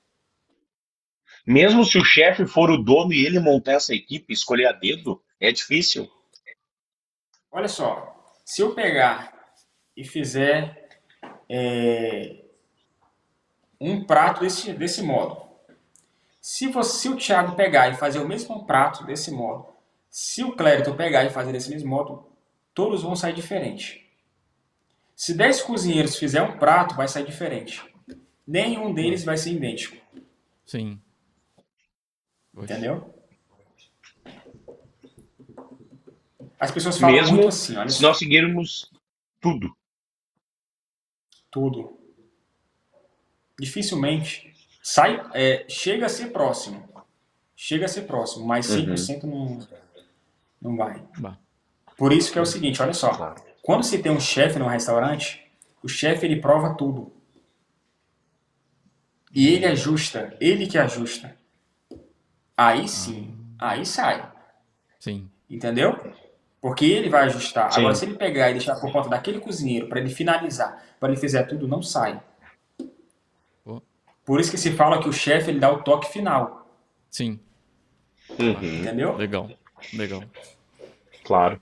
Mesmo se o chefe for o dono e ele montar essa equipe, escolher a dedo, é difícil. Olha só, se eu pegar e fizer é, um prato desse, desse modo, se, você, se o Thiago pegar e fazer o mesmo prato desse modo, se o Clérito pegar e fazer desse mesmo modo, todos vão sair diferentes. Se 10 cozinheiros fizer um prato, vai sair diferente. Nenhum deles vai ser idêntico. Sim. Entendeu? As pessoas falam Mesmo muito assim, olha se nós seguirmos tudo. Tudo. Dificilmente sai, é, chega a ser próximo. Chega a ser próximo, mas 100% uhum. não, não vai. Bah. Por isso que é o seguinte, olha só. Quando se tem um chefe num restaurante, o chefe ele prova tudo. E ele ajusta, ele que ajusta. Aí sim, aí sai. Sim. Entendeu? Porque ele vai ajustar. Sim. Agora, se ele pegar e deixar por conta daquele cozinheiro para ele finalizar, para ele fizer tudo, não sai. Por isso que se fala que o chefe ele dá o toque final. Sim. Uhum. Entendeu? Legal, legal. Claro.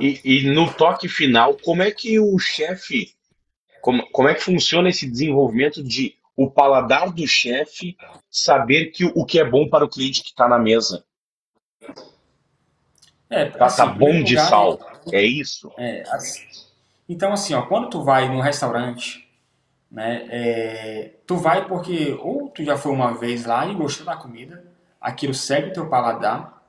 E, e no toque final, como é que o chefe, como, como é que funciona esse desenvolvimento de o paladar do chefe saber que o que é bom para o cliente que está na mesa? É, tá, tá assim, tá bom de sal, é isso? É, assim, então assim, ó, quando tu vai num restaurante, né, é, tu vai porque ou tu já foi uma vez lá e gostou da comida, aquilo segue o teu paladar,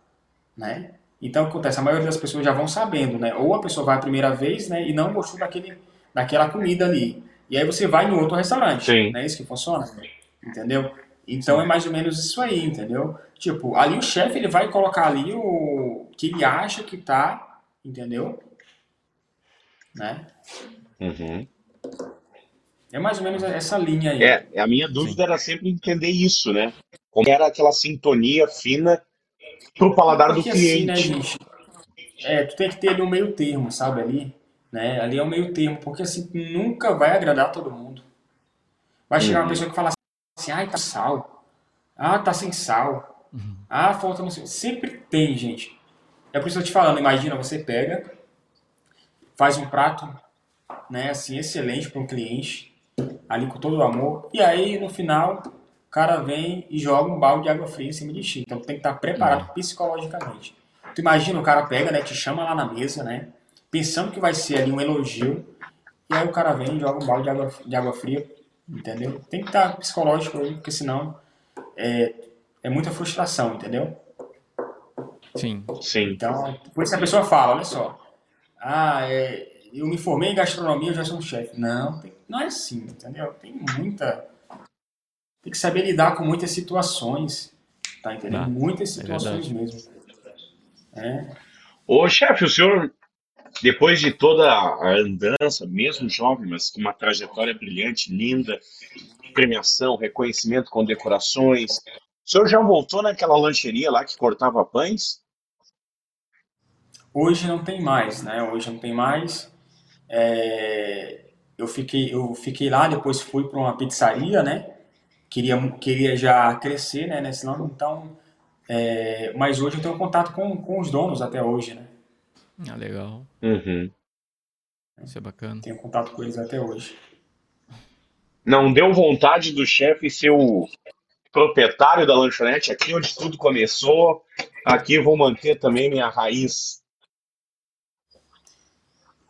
né, então, acontece, a maioria das pessoas já vão sabendo, né? Ou a pessoa vai a primeira vez, né, e não gostou daquele, daquela comida ali. E aí você vai em outro restaurante. Sim. Não é isso que funciona? entendeu? Então Sim. é mais ou menos isso aí, entendeu? Tipo, ali o chefe ele vai colocar ali o que ele acha que tá, entendeu? Né? Uhum. É mais ou menos essa linha aí. É, a minha dúvida Sim. era sempre entender isso, né? Como era aquela sintonia fina pro paladar Porque do cliente. Assim, né, gente? É, tu tem que ter ali um meio termo, sabe, ali. Né? Ali é o um meio termo, porque assim, nunca vai agradar todo mundo. Vai chegar uhum. uma pessoa que fala assim, ai, tá sal. Ah, tá sem sal. Uhum. Ah, falta não sei. Sempre tem, gente. É por isso que eu tô te falando, imagina, você pega, faz um prato, né, assim, excelente para um cliente, ali com todo o amor, e aí no final o cara vem e joga um balde de água fria em cima de ti. Então tem que estar preparado uhum. psicologicamente. Tu imagina, o cara pega, né, te chama lá na mesa, né, pensando que vai ser ali um elogio, e aí o cara vem e joga um balde de água, de água fria, entendeu? Tem que estar psicológico aí, porque senão é, é muita frustração, entendeu? Sim. Sim. Então, por isso a pessoa fala, olha só, ah, é, eu me formei em gastronomia, eu já sou um chefe. Não, tem, não é assim, entendeu? Tem muita... Tem que saber lidar com muitas situações, tá entendendo? Ah, muitas é situações é mesmo. É. Ô, chefe, o senhor, depois de toda a andança, mesmo jovem, mas com uma trajetória brilhante, linda, premiação, reconhecimento com decorações, o senhor já voltou naquela lancheria lá que cortava pães? Hoje não tem mais, né? Hoje não tem mais. É, eu, fiquei, eu fiquei lá, depois fui para uma pizzaria, né? Queria, queria já crescer, né? Nesse nome, então. É, mas hoje eu tenho contato com, com os donos até hoje, né? Ah, legal. Uhum. Isso é bacana. Tenho contato com eles até hoje. Não deu vontade do chefe ser o proprietário da lanchonete, aqui onde tudo começou, aqui eu vou manter também minha raiz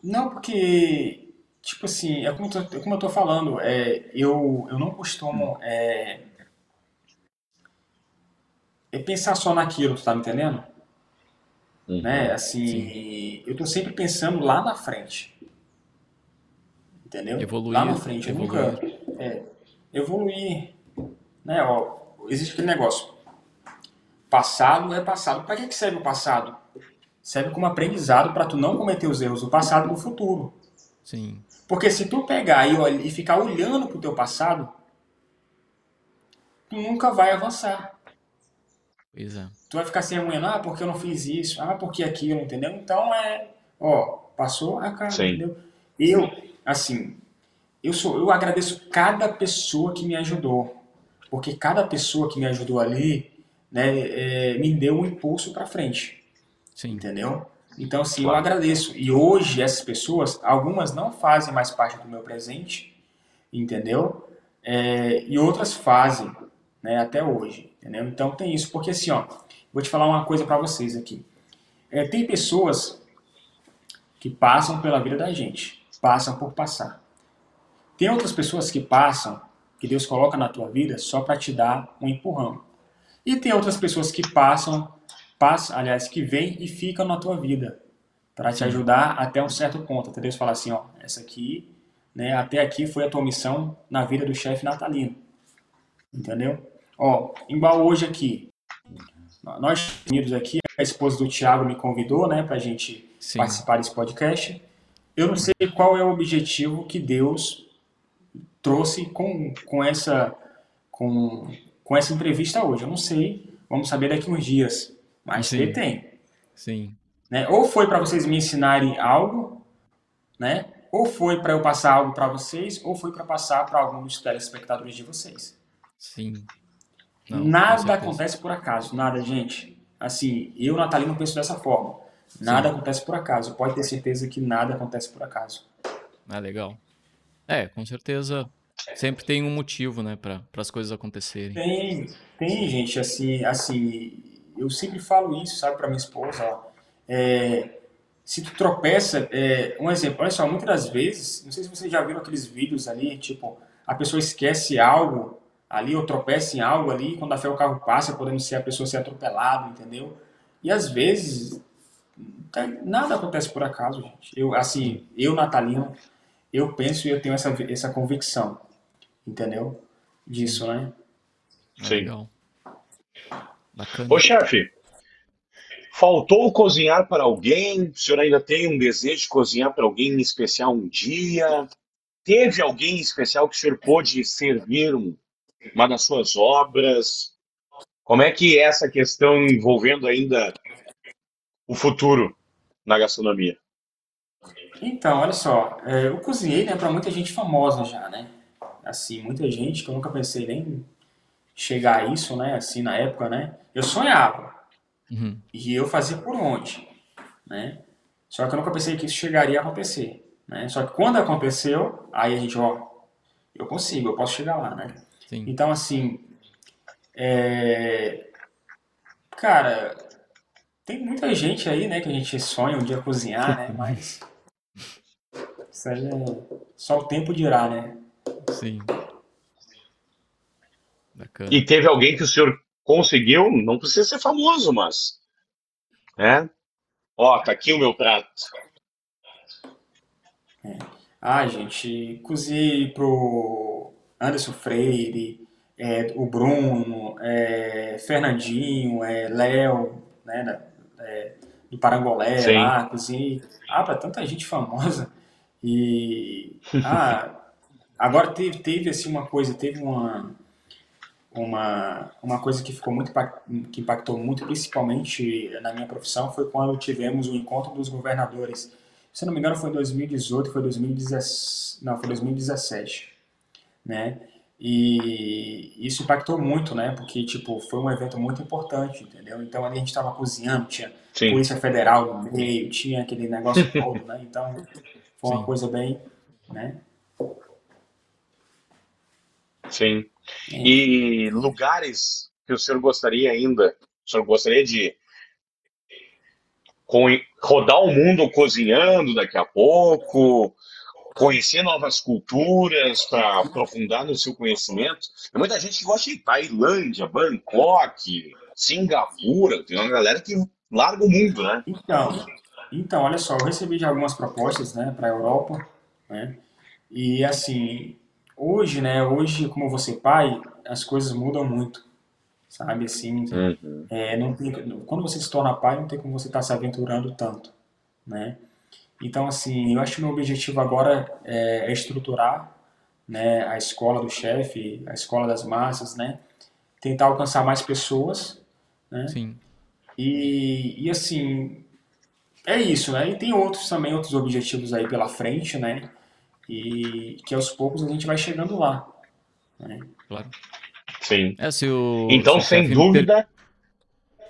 não, porque, tipo assim, é como, eu tô, é como eu tô falando, é, eu, eu não costumo é, é pensar só naquilo, tu tá me entendendo? Uhum. Né? Assim, Sim. eu tô sempre pensando lá na frente. Entendeu? Evoluir. Lá na frente. Evoluir. Eu nunca. É, evoluir. Né? Ó, existe aquele negócio. Passado é passado. Para que, que serve o passado? serve como aprendizado para tu não cometer os erros do passado no futuro. Sim. Porque se tu pegar e, e ficar olhando pro teu passado, tu nunca vai avançar. Pois é. Tu vai ficar se remoendo, ah, porque eu não fiz isso, ah, porque aquilo, entendeu? Então é, ó, passou a cara, Sim. entendeu? Eu, assim, eu sou, eu agradeço cada pessoa que me ajudou, porque cada pessoa que me ajudou ali, né, é, me deu um impulso para frente. Sim. Entendeu? Então, sim, eu agradeço. E hoje, essas pessoas, algumas não fazem mais parte do meu presente, entendeu? É, e outras fazem, né, até hoje, entendeu? Então, tem isso. Porque, assim, ó, vou te falar uma coisa para vocês aqui. É, tem pessoas que passam pela vida da gente, passam por passar. Tem outras pessoas que passam, que Deus coloca na tua vida só para te dar um empurrão. E tem outras pessoas que passam passa, aliás, que vem e fica na tua vida para te ajudar até um certo ponto. Até Deus falar assim, ó, essa aqui, né, até aqui foi a tua missão na vida do chefe natalino. Entendeu? Ó, igual hoje aqui, nós unidos aqui, a esposa do Tiago me convidou, né, pra gente Sim. participar desse podcast. Eu não sei qual é o objetivo que Deus trouxe com, com essa com, com essa entrevista hoje. Eu não sei, vamos saber daqui uns dias. Mas Sim. tem. Sim. Né? Ou foi para vocês me ensinarem algo, né? Ou foi para eu passar algo para vocês, ou foi para passar para algum dos telespectadores de vocês. Sim. Não, nada acontece por acaso, nada, gente. Assim, eu, Natalino, penso dessa forma. Nada Sim. acontece por acaso. Pode ter certeza que nada acontece por acaso. Ah, legal. É, com certeza sempre tem um motivo, né, para as coisas acontecerem. Tem, tem, gente, assim, assim, eu sempre falo isso, sabe, para minha esposa. Ó, é, se tu tropeça, é, um exemplo, olha só, muitas das vezes, não sei se vocês já viram aqueles vídeos ali, tipo, a pessoa esquece algo ali ou tropeça em algo ali, quando a fé o carro passa, podendo ser a pessoa ser atropelada, entendeu? E às vezes tá, nada acontece por acaso, gente. Eu, assim, eu, Natalino, eu penso e eu tenho essa, essa convicção, entendeu? disso, né? Sim. Legal. Bacana. Ô, chefe, faltou cozinhar para alguém? O senhor ainda tem um desejo de cozinhar para alguém em especial um dia? Teve alguém especial que o senhor pôde servir uma das suas obras? Como é que é essa questão envolvendo ainda o futuro na gastronomia? Então, olha só, é, eu cozinhei né, para muita gente famosa já, né? Assim, muita gente que eu nunca pensei nem chegar a isso, né? Assim, na época, né? Eu sonhava. Uhum. E eu fazia por onde, né? Só que eu nunca pensei que isso chegaria a acontecer, né? Só que quando aconteceu, aí a gente, ó, eu consigo, eu posso chegar lá, né? Sim. Então, assim, é... cara, tem muita gente aí, né, que a gente sonha um dia cozinhar, né? Mas isso aí é só o tempo dirá, né? Sim. Bacana. E teve alguém que o senhor conseguiu, não precisa ser famoso, mas. Né? Ó, tá aqui o meu prato. É. Ah, gente, cozinhei pro Anderson Freire, é, o Bruno, é, Fernandinho, é, Léo, né, é, do Parangolé Sim. lá, cozinhei. Ah, pra tanta gente famosa. E. Ah, agora teve, teve assim uma coisa, teve uma uma, uma coisa que ficou muito que impactou muito, principalmente na minha profissão, foi quando tivemos o encontro dos governadores. Se não me engano, foi em 2018, foi 2017, não, foi 2017, né? E isso impactou muito, né? Porque tipo foi um evento muito importante, entendeu? Então ali a gente estava cozinhando, tinha Sim. polícia federal no meio, tinha aquele negócio todo, né? Então foi uma Sim. coisa bem, né? Sim. E lugares que o senhor gostaria ainda, o senhor gostaria de rodar o mundo cozinhando daqui a pouco, conhecer novas culturas para aprofundar no seu conhecimento. Tem muita gente que gosta de Tailândia, Bangkok, Singapura, tem uma galera que larga o mundo, né? Então, então olha só, eu recebi já algumas propostas, né, para a Europa, né? E assim, hoje, né, hoje como você pai, as coisas mudam muito, sabe, assim, uhum. é, não tem, quando você se torna pai, não tem como você estar tá se aventurando tanto, né, então, assim, eu acho que o meu objetivo agora é, é estruturar, né, a escola do chefe, a escola das massas, né, tentar alcançar mais pessoas, né, Sim. E, e assim, é isso, né, e tem outros também, outros objetivos aí pela frente, né, e que aos poucos a gente vai chegando lá. Né? Claro. Sim. É, se o, então, se sem dúvida. Per...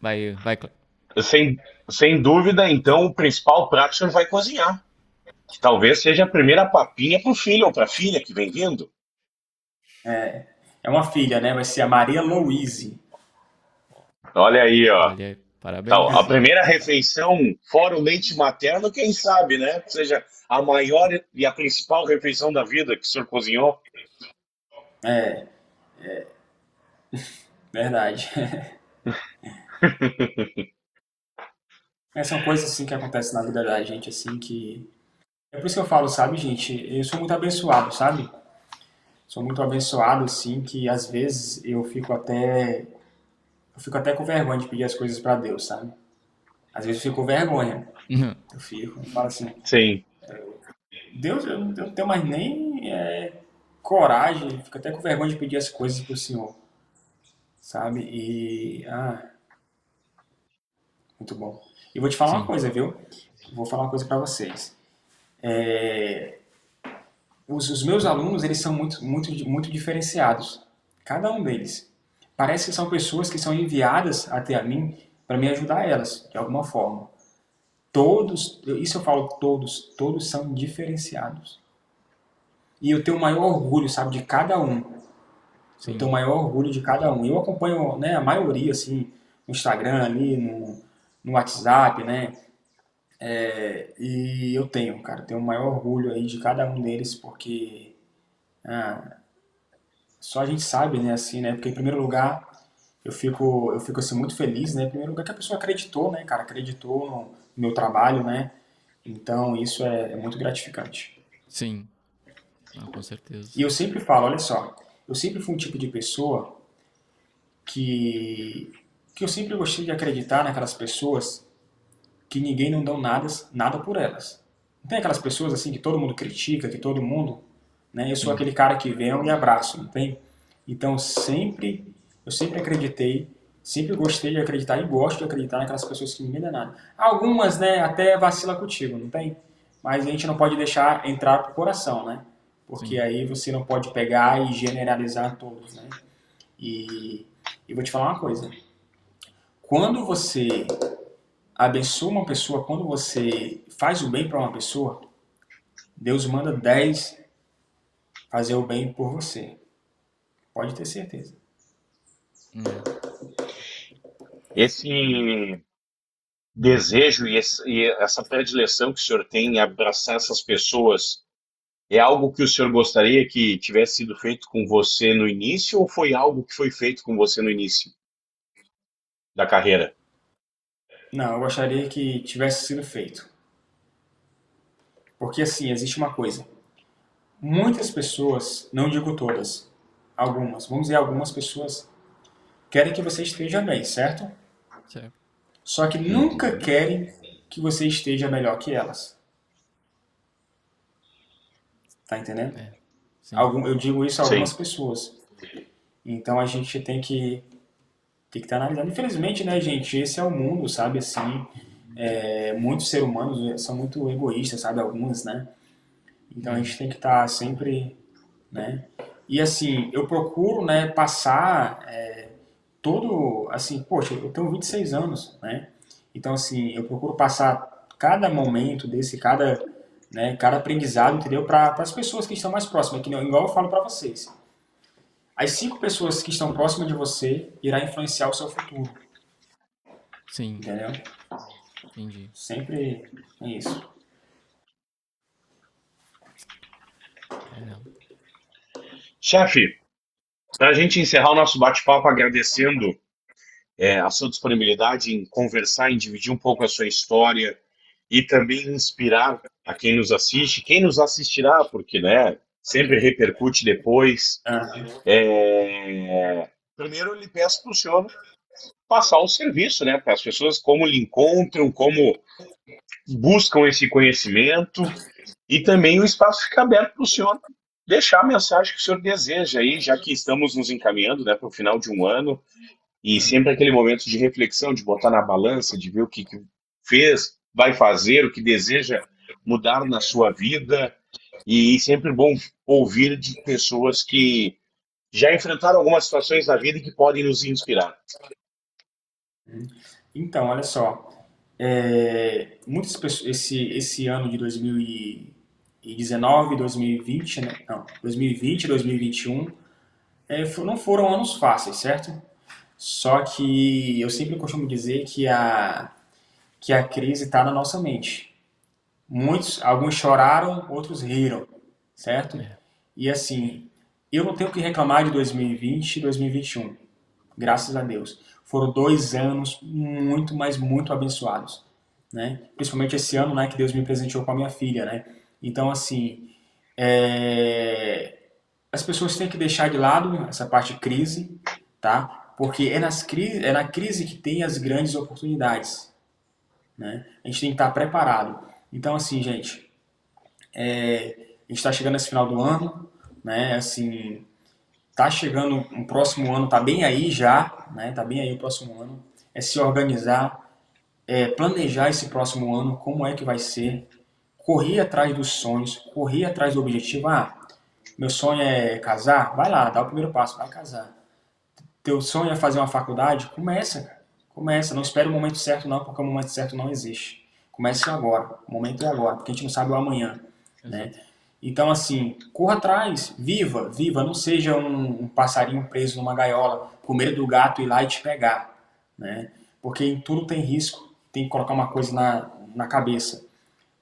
Vai, vai. Sem, sem dúvida, então, o principal prato o senhor vai cozinhar. Que talvez seja a primeira papinha para o filho ou para a filha que vem vindo. É, é uma filha, né? Vai ser a Maria Louise. Olha aí, ó. Olha aí. Parabéns. Então, a primeira refeição, fora o leite materno, quem sabe, né? Ou seja, a maior e a principal refeição da vida que o senhor cozinhou? É. é... Verdade. é, são coisas assim que acontecem na vida da gente, assim, que. É por isso que eu falo, sabe, gente? Eu sou muito abençoado, sabe? Sou muito abençoado, assim, que às vezes eu fico até. Eu fico até com vergonha de pedir as coisas para Deus, sabe? Às vezes eu fico com vergonha. Uhum. Eu fico, eu falo assim. Sim. Deus, eu não tenho mais nem é, coragem, fico até com vergonha de pedir as coisas pro Senhor. Sabe? E. Ah. Muito bom. E vou te falar Sim. uma coisa, viu? Vou falar uma coisa para vocês. É, os, os, meus alunos, eles são muito, muito, muito diferenciados. Cada um deles. Parece que são pessoas que são enviadas até a mim para me ajudar elas, de alguma forma. Todos, isso eu falo todos, todos são diferenciados. E eu tenho o maior orgulho, sabe, de cada um. Sim. Eu tenho o maior orgulho de cada um. Eu acompanho, né, a maioria, assim, no Instagram ali, no, no WhatsApp, né, é, e eu tenho, cara, tenho o maior orgulho aí de cada um deles, porque ah, só a gente sabe, né, assim, né, porque em primeiro lugar eu fico, eu fico assim muito feliz, né, em primeiro lugar que a pessoa acreditou, né, cara, acreditou no, meu trabalho, né? Então isso é, é muito gratificante. Sim, com certeza. E eu sempre falo, olha só, eu sempre fui um tipo de pessoa que, que eu sempre gostei de acreditar naquelas pessoas que ninguém não dá nada, nada por elas. Não tem aquelas pessoas assim que todo mundo critica, que todo mundo, né? Eu sou aquele cara que vem e abraço, não tem? Então sempre, eu sempre acreditei, sempre gostei de acreditar e gosto de acreditar naquelas pessoas que dá nada. Algumas, né, até vacila contigo, não tem? Mas a gente não pode deixar entrar pro coração, né? Porque Sim. aí você não pode pegar e generalizar todos, né? E, e vou te falar uma coisa. Quando você abençoa uma pessoa, quando você faz o bem para uma pessoa, Deus manda 10 fazer o bem por você. Pode ter certeza. Hum. Esse desejo e essa predileção que o senhor tem em abraçar essas pessoas é algo que o senhor gostaria que tivesse sido feito com você no início ou foi algo que foi feito com você no início da carreira? Não, eu gostaria que tivesse sido feito. Porque assim, existe uma coisa. Muitas pessoas, não digo todas, algumas, vamos dizer algumas pessoas, querem que você esteja bem, certo? Certo. Só que nunca querem que você esteja melhor que elas. Tá entendendo? É, Algum, eu digo isso a algumas sim. pessoas. Então a gente tem que tem que estar tá analisando. Infelizmente, né, gente, esse é o mundo, sabe, assim, é, muitos seres humanos são muito egoístas, sabe, alguns, né, então a gente tem que estar tá sempre, né, e assim, eu procuro, né, passar é, todo, assim, poxa, eu tenho 26 anos, né, então assim, eu procuro passar cada momento desse, cada, né, cada aprendizado, entendeu, para as pessoas que estão mais próximas, que igual eu falo para vocês, as cinco pessoas que estão próximas de você irá influenciar o seu futuro. Sim. Entendeu? Entendi. Sempre é isso. É. Chefe, para a gente encerrar o nosso bate-papo agradecendo é, a sua disponibilidade em conversar, em dividir um pouco a sua história e também inspirar a quem nos assiste, quem nos assistirá, porque né, sempre repercute depois. É... Primeiro, eu lhe peço para o senhor passar o serviço, né? Para as pessoas como lhe encontram, como buscam esse conhecimento e também o espaço fica aberto para o senhor deixar a mensagem que o senhor deseja aí, já que estamos nos encaminhando né, para o final de um ano e sempre aquele momento de reflexão, de botar na balança, de ver o que, que fez, vai fazer, o que deseja mudar na sua vida, e sempre bom ouvir de pessoas que já enfrentaram algumas situações da vida e que podem nos inspirar. Então, olha só, é, muitas pessoas, esse, esse ano de 2019, 2020, né? não, 2020, 2021, é, não foram anos fáceis, certo? Só que eu sempre costumo dizer que a, que a crise está na nossa mente. Muitos, alguns choraram, outros riram, certo? É. E assim, eu não tenho que reclamar de 2020 e 2021, graças a Deus. Foram dois anos muito, mas muito abençoados, né? Principalmente esse ano, né, que Deus me presenteou com a minha filha, né? Então, assim, é... as pessoas têm que deixar de lado essa parte de crise, tá? Porque é, nas cri... é na crise que tem as grandes oportunidades, né? A gente tem que estar preparado. Então, assim, gente, é, a gente está chegando nesse final do ano, né? Assim, tá chegando um próximo ano, tá bem aí já, né? Tá bem aí o próximo ano. É se organizar, é planejar esse próximo ano, como é que vai ser, correr atrás dos sonhos, correr atrás do objetivo. Ah, meu sonho é casar? Vai lá, dá o primeiro passo, vai casar. Teu sonho é fazer uma faculdade? Começa, cara. Começa, não espere o momento certo não, porque o momento certo não existe. Comece agora. O momento é agora, porque a gente não sabe o amanhã. Né? Então, assim, corra atrás, viva, viva. Não seja um, um, passarinho preso numa gaiola, com medo do gato ir lá e te pegar. Né? Porque em tudo tem risco. Tem que colocar uma coisa na, na cabeça.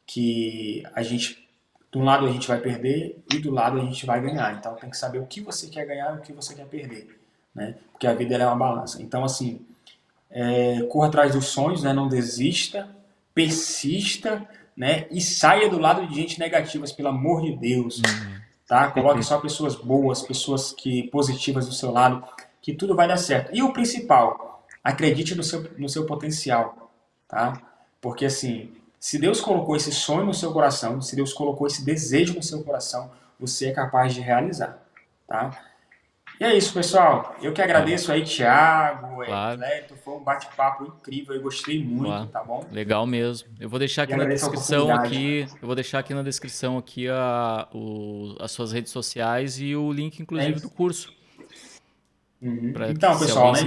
Que a gente, de um lado a gente vai perder e do lado a gente vai ganhar. Então tem que saber o que você quer ganhar e o que você quer perder. Né? Porque a vida é uma balança. Então, assim, é, corra atrás dos sonhos, né? não desista persista, né? E saia do lado de gente negativa, pelo amor de Deus. Uhum. tá? Coloque só pessoas boas, pessoas que positivas do seu lado, que tudo vai dar certo. E o principal, acredite no seu, no seu potencial, tá? Porque assim, se Deus colocou esse sonho no seu coração, se Deus colocou esse desejo no seu coração, você é capaz de realizar, tá? E é isso, pessoal. Eu que agradeço aí, Thiago, é, claro. Cleto, foi um bate-papo incrível, eu gostei muito, claro. tá bom? Legal mesmo. Eu vou deixar aqui na descrição aqui, eu vou deixar aqui na descrição aqui a, o, as suas redes sociais e o link, inclusive, é do curso. Uhum. Então, pessoal, né,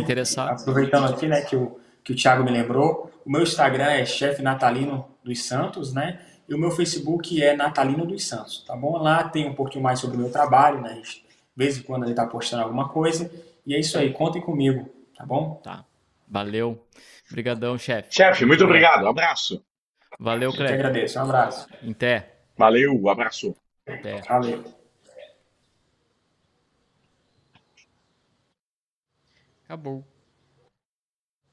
aproveitando aqui, né, que o, que o Thiago me lembrou, o meu Instagram é chefe Natalino dos Santos, né? E o meu Facebook é Natalino dos Santos, tá bom? Lá tem um pouquinho mais sobre o meu trabalho, né? De vez em quando ele tá postando alguma coisa. E é isso aí, contem comigo, tá bom? Tá. Valeu. Obrigadão, chefe. Chefe, muito obrigado. Um abraço. Valeu, Cleber. Eu agradeço. Um abraço. Até. Valeu, um abraço. Até. Valeu. Acabou.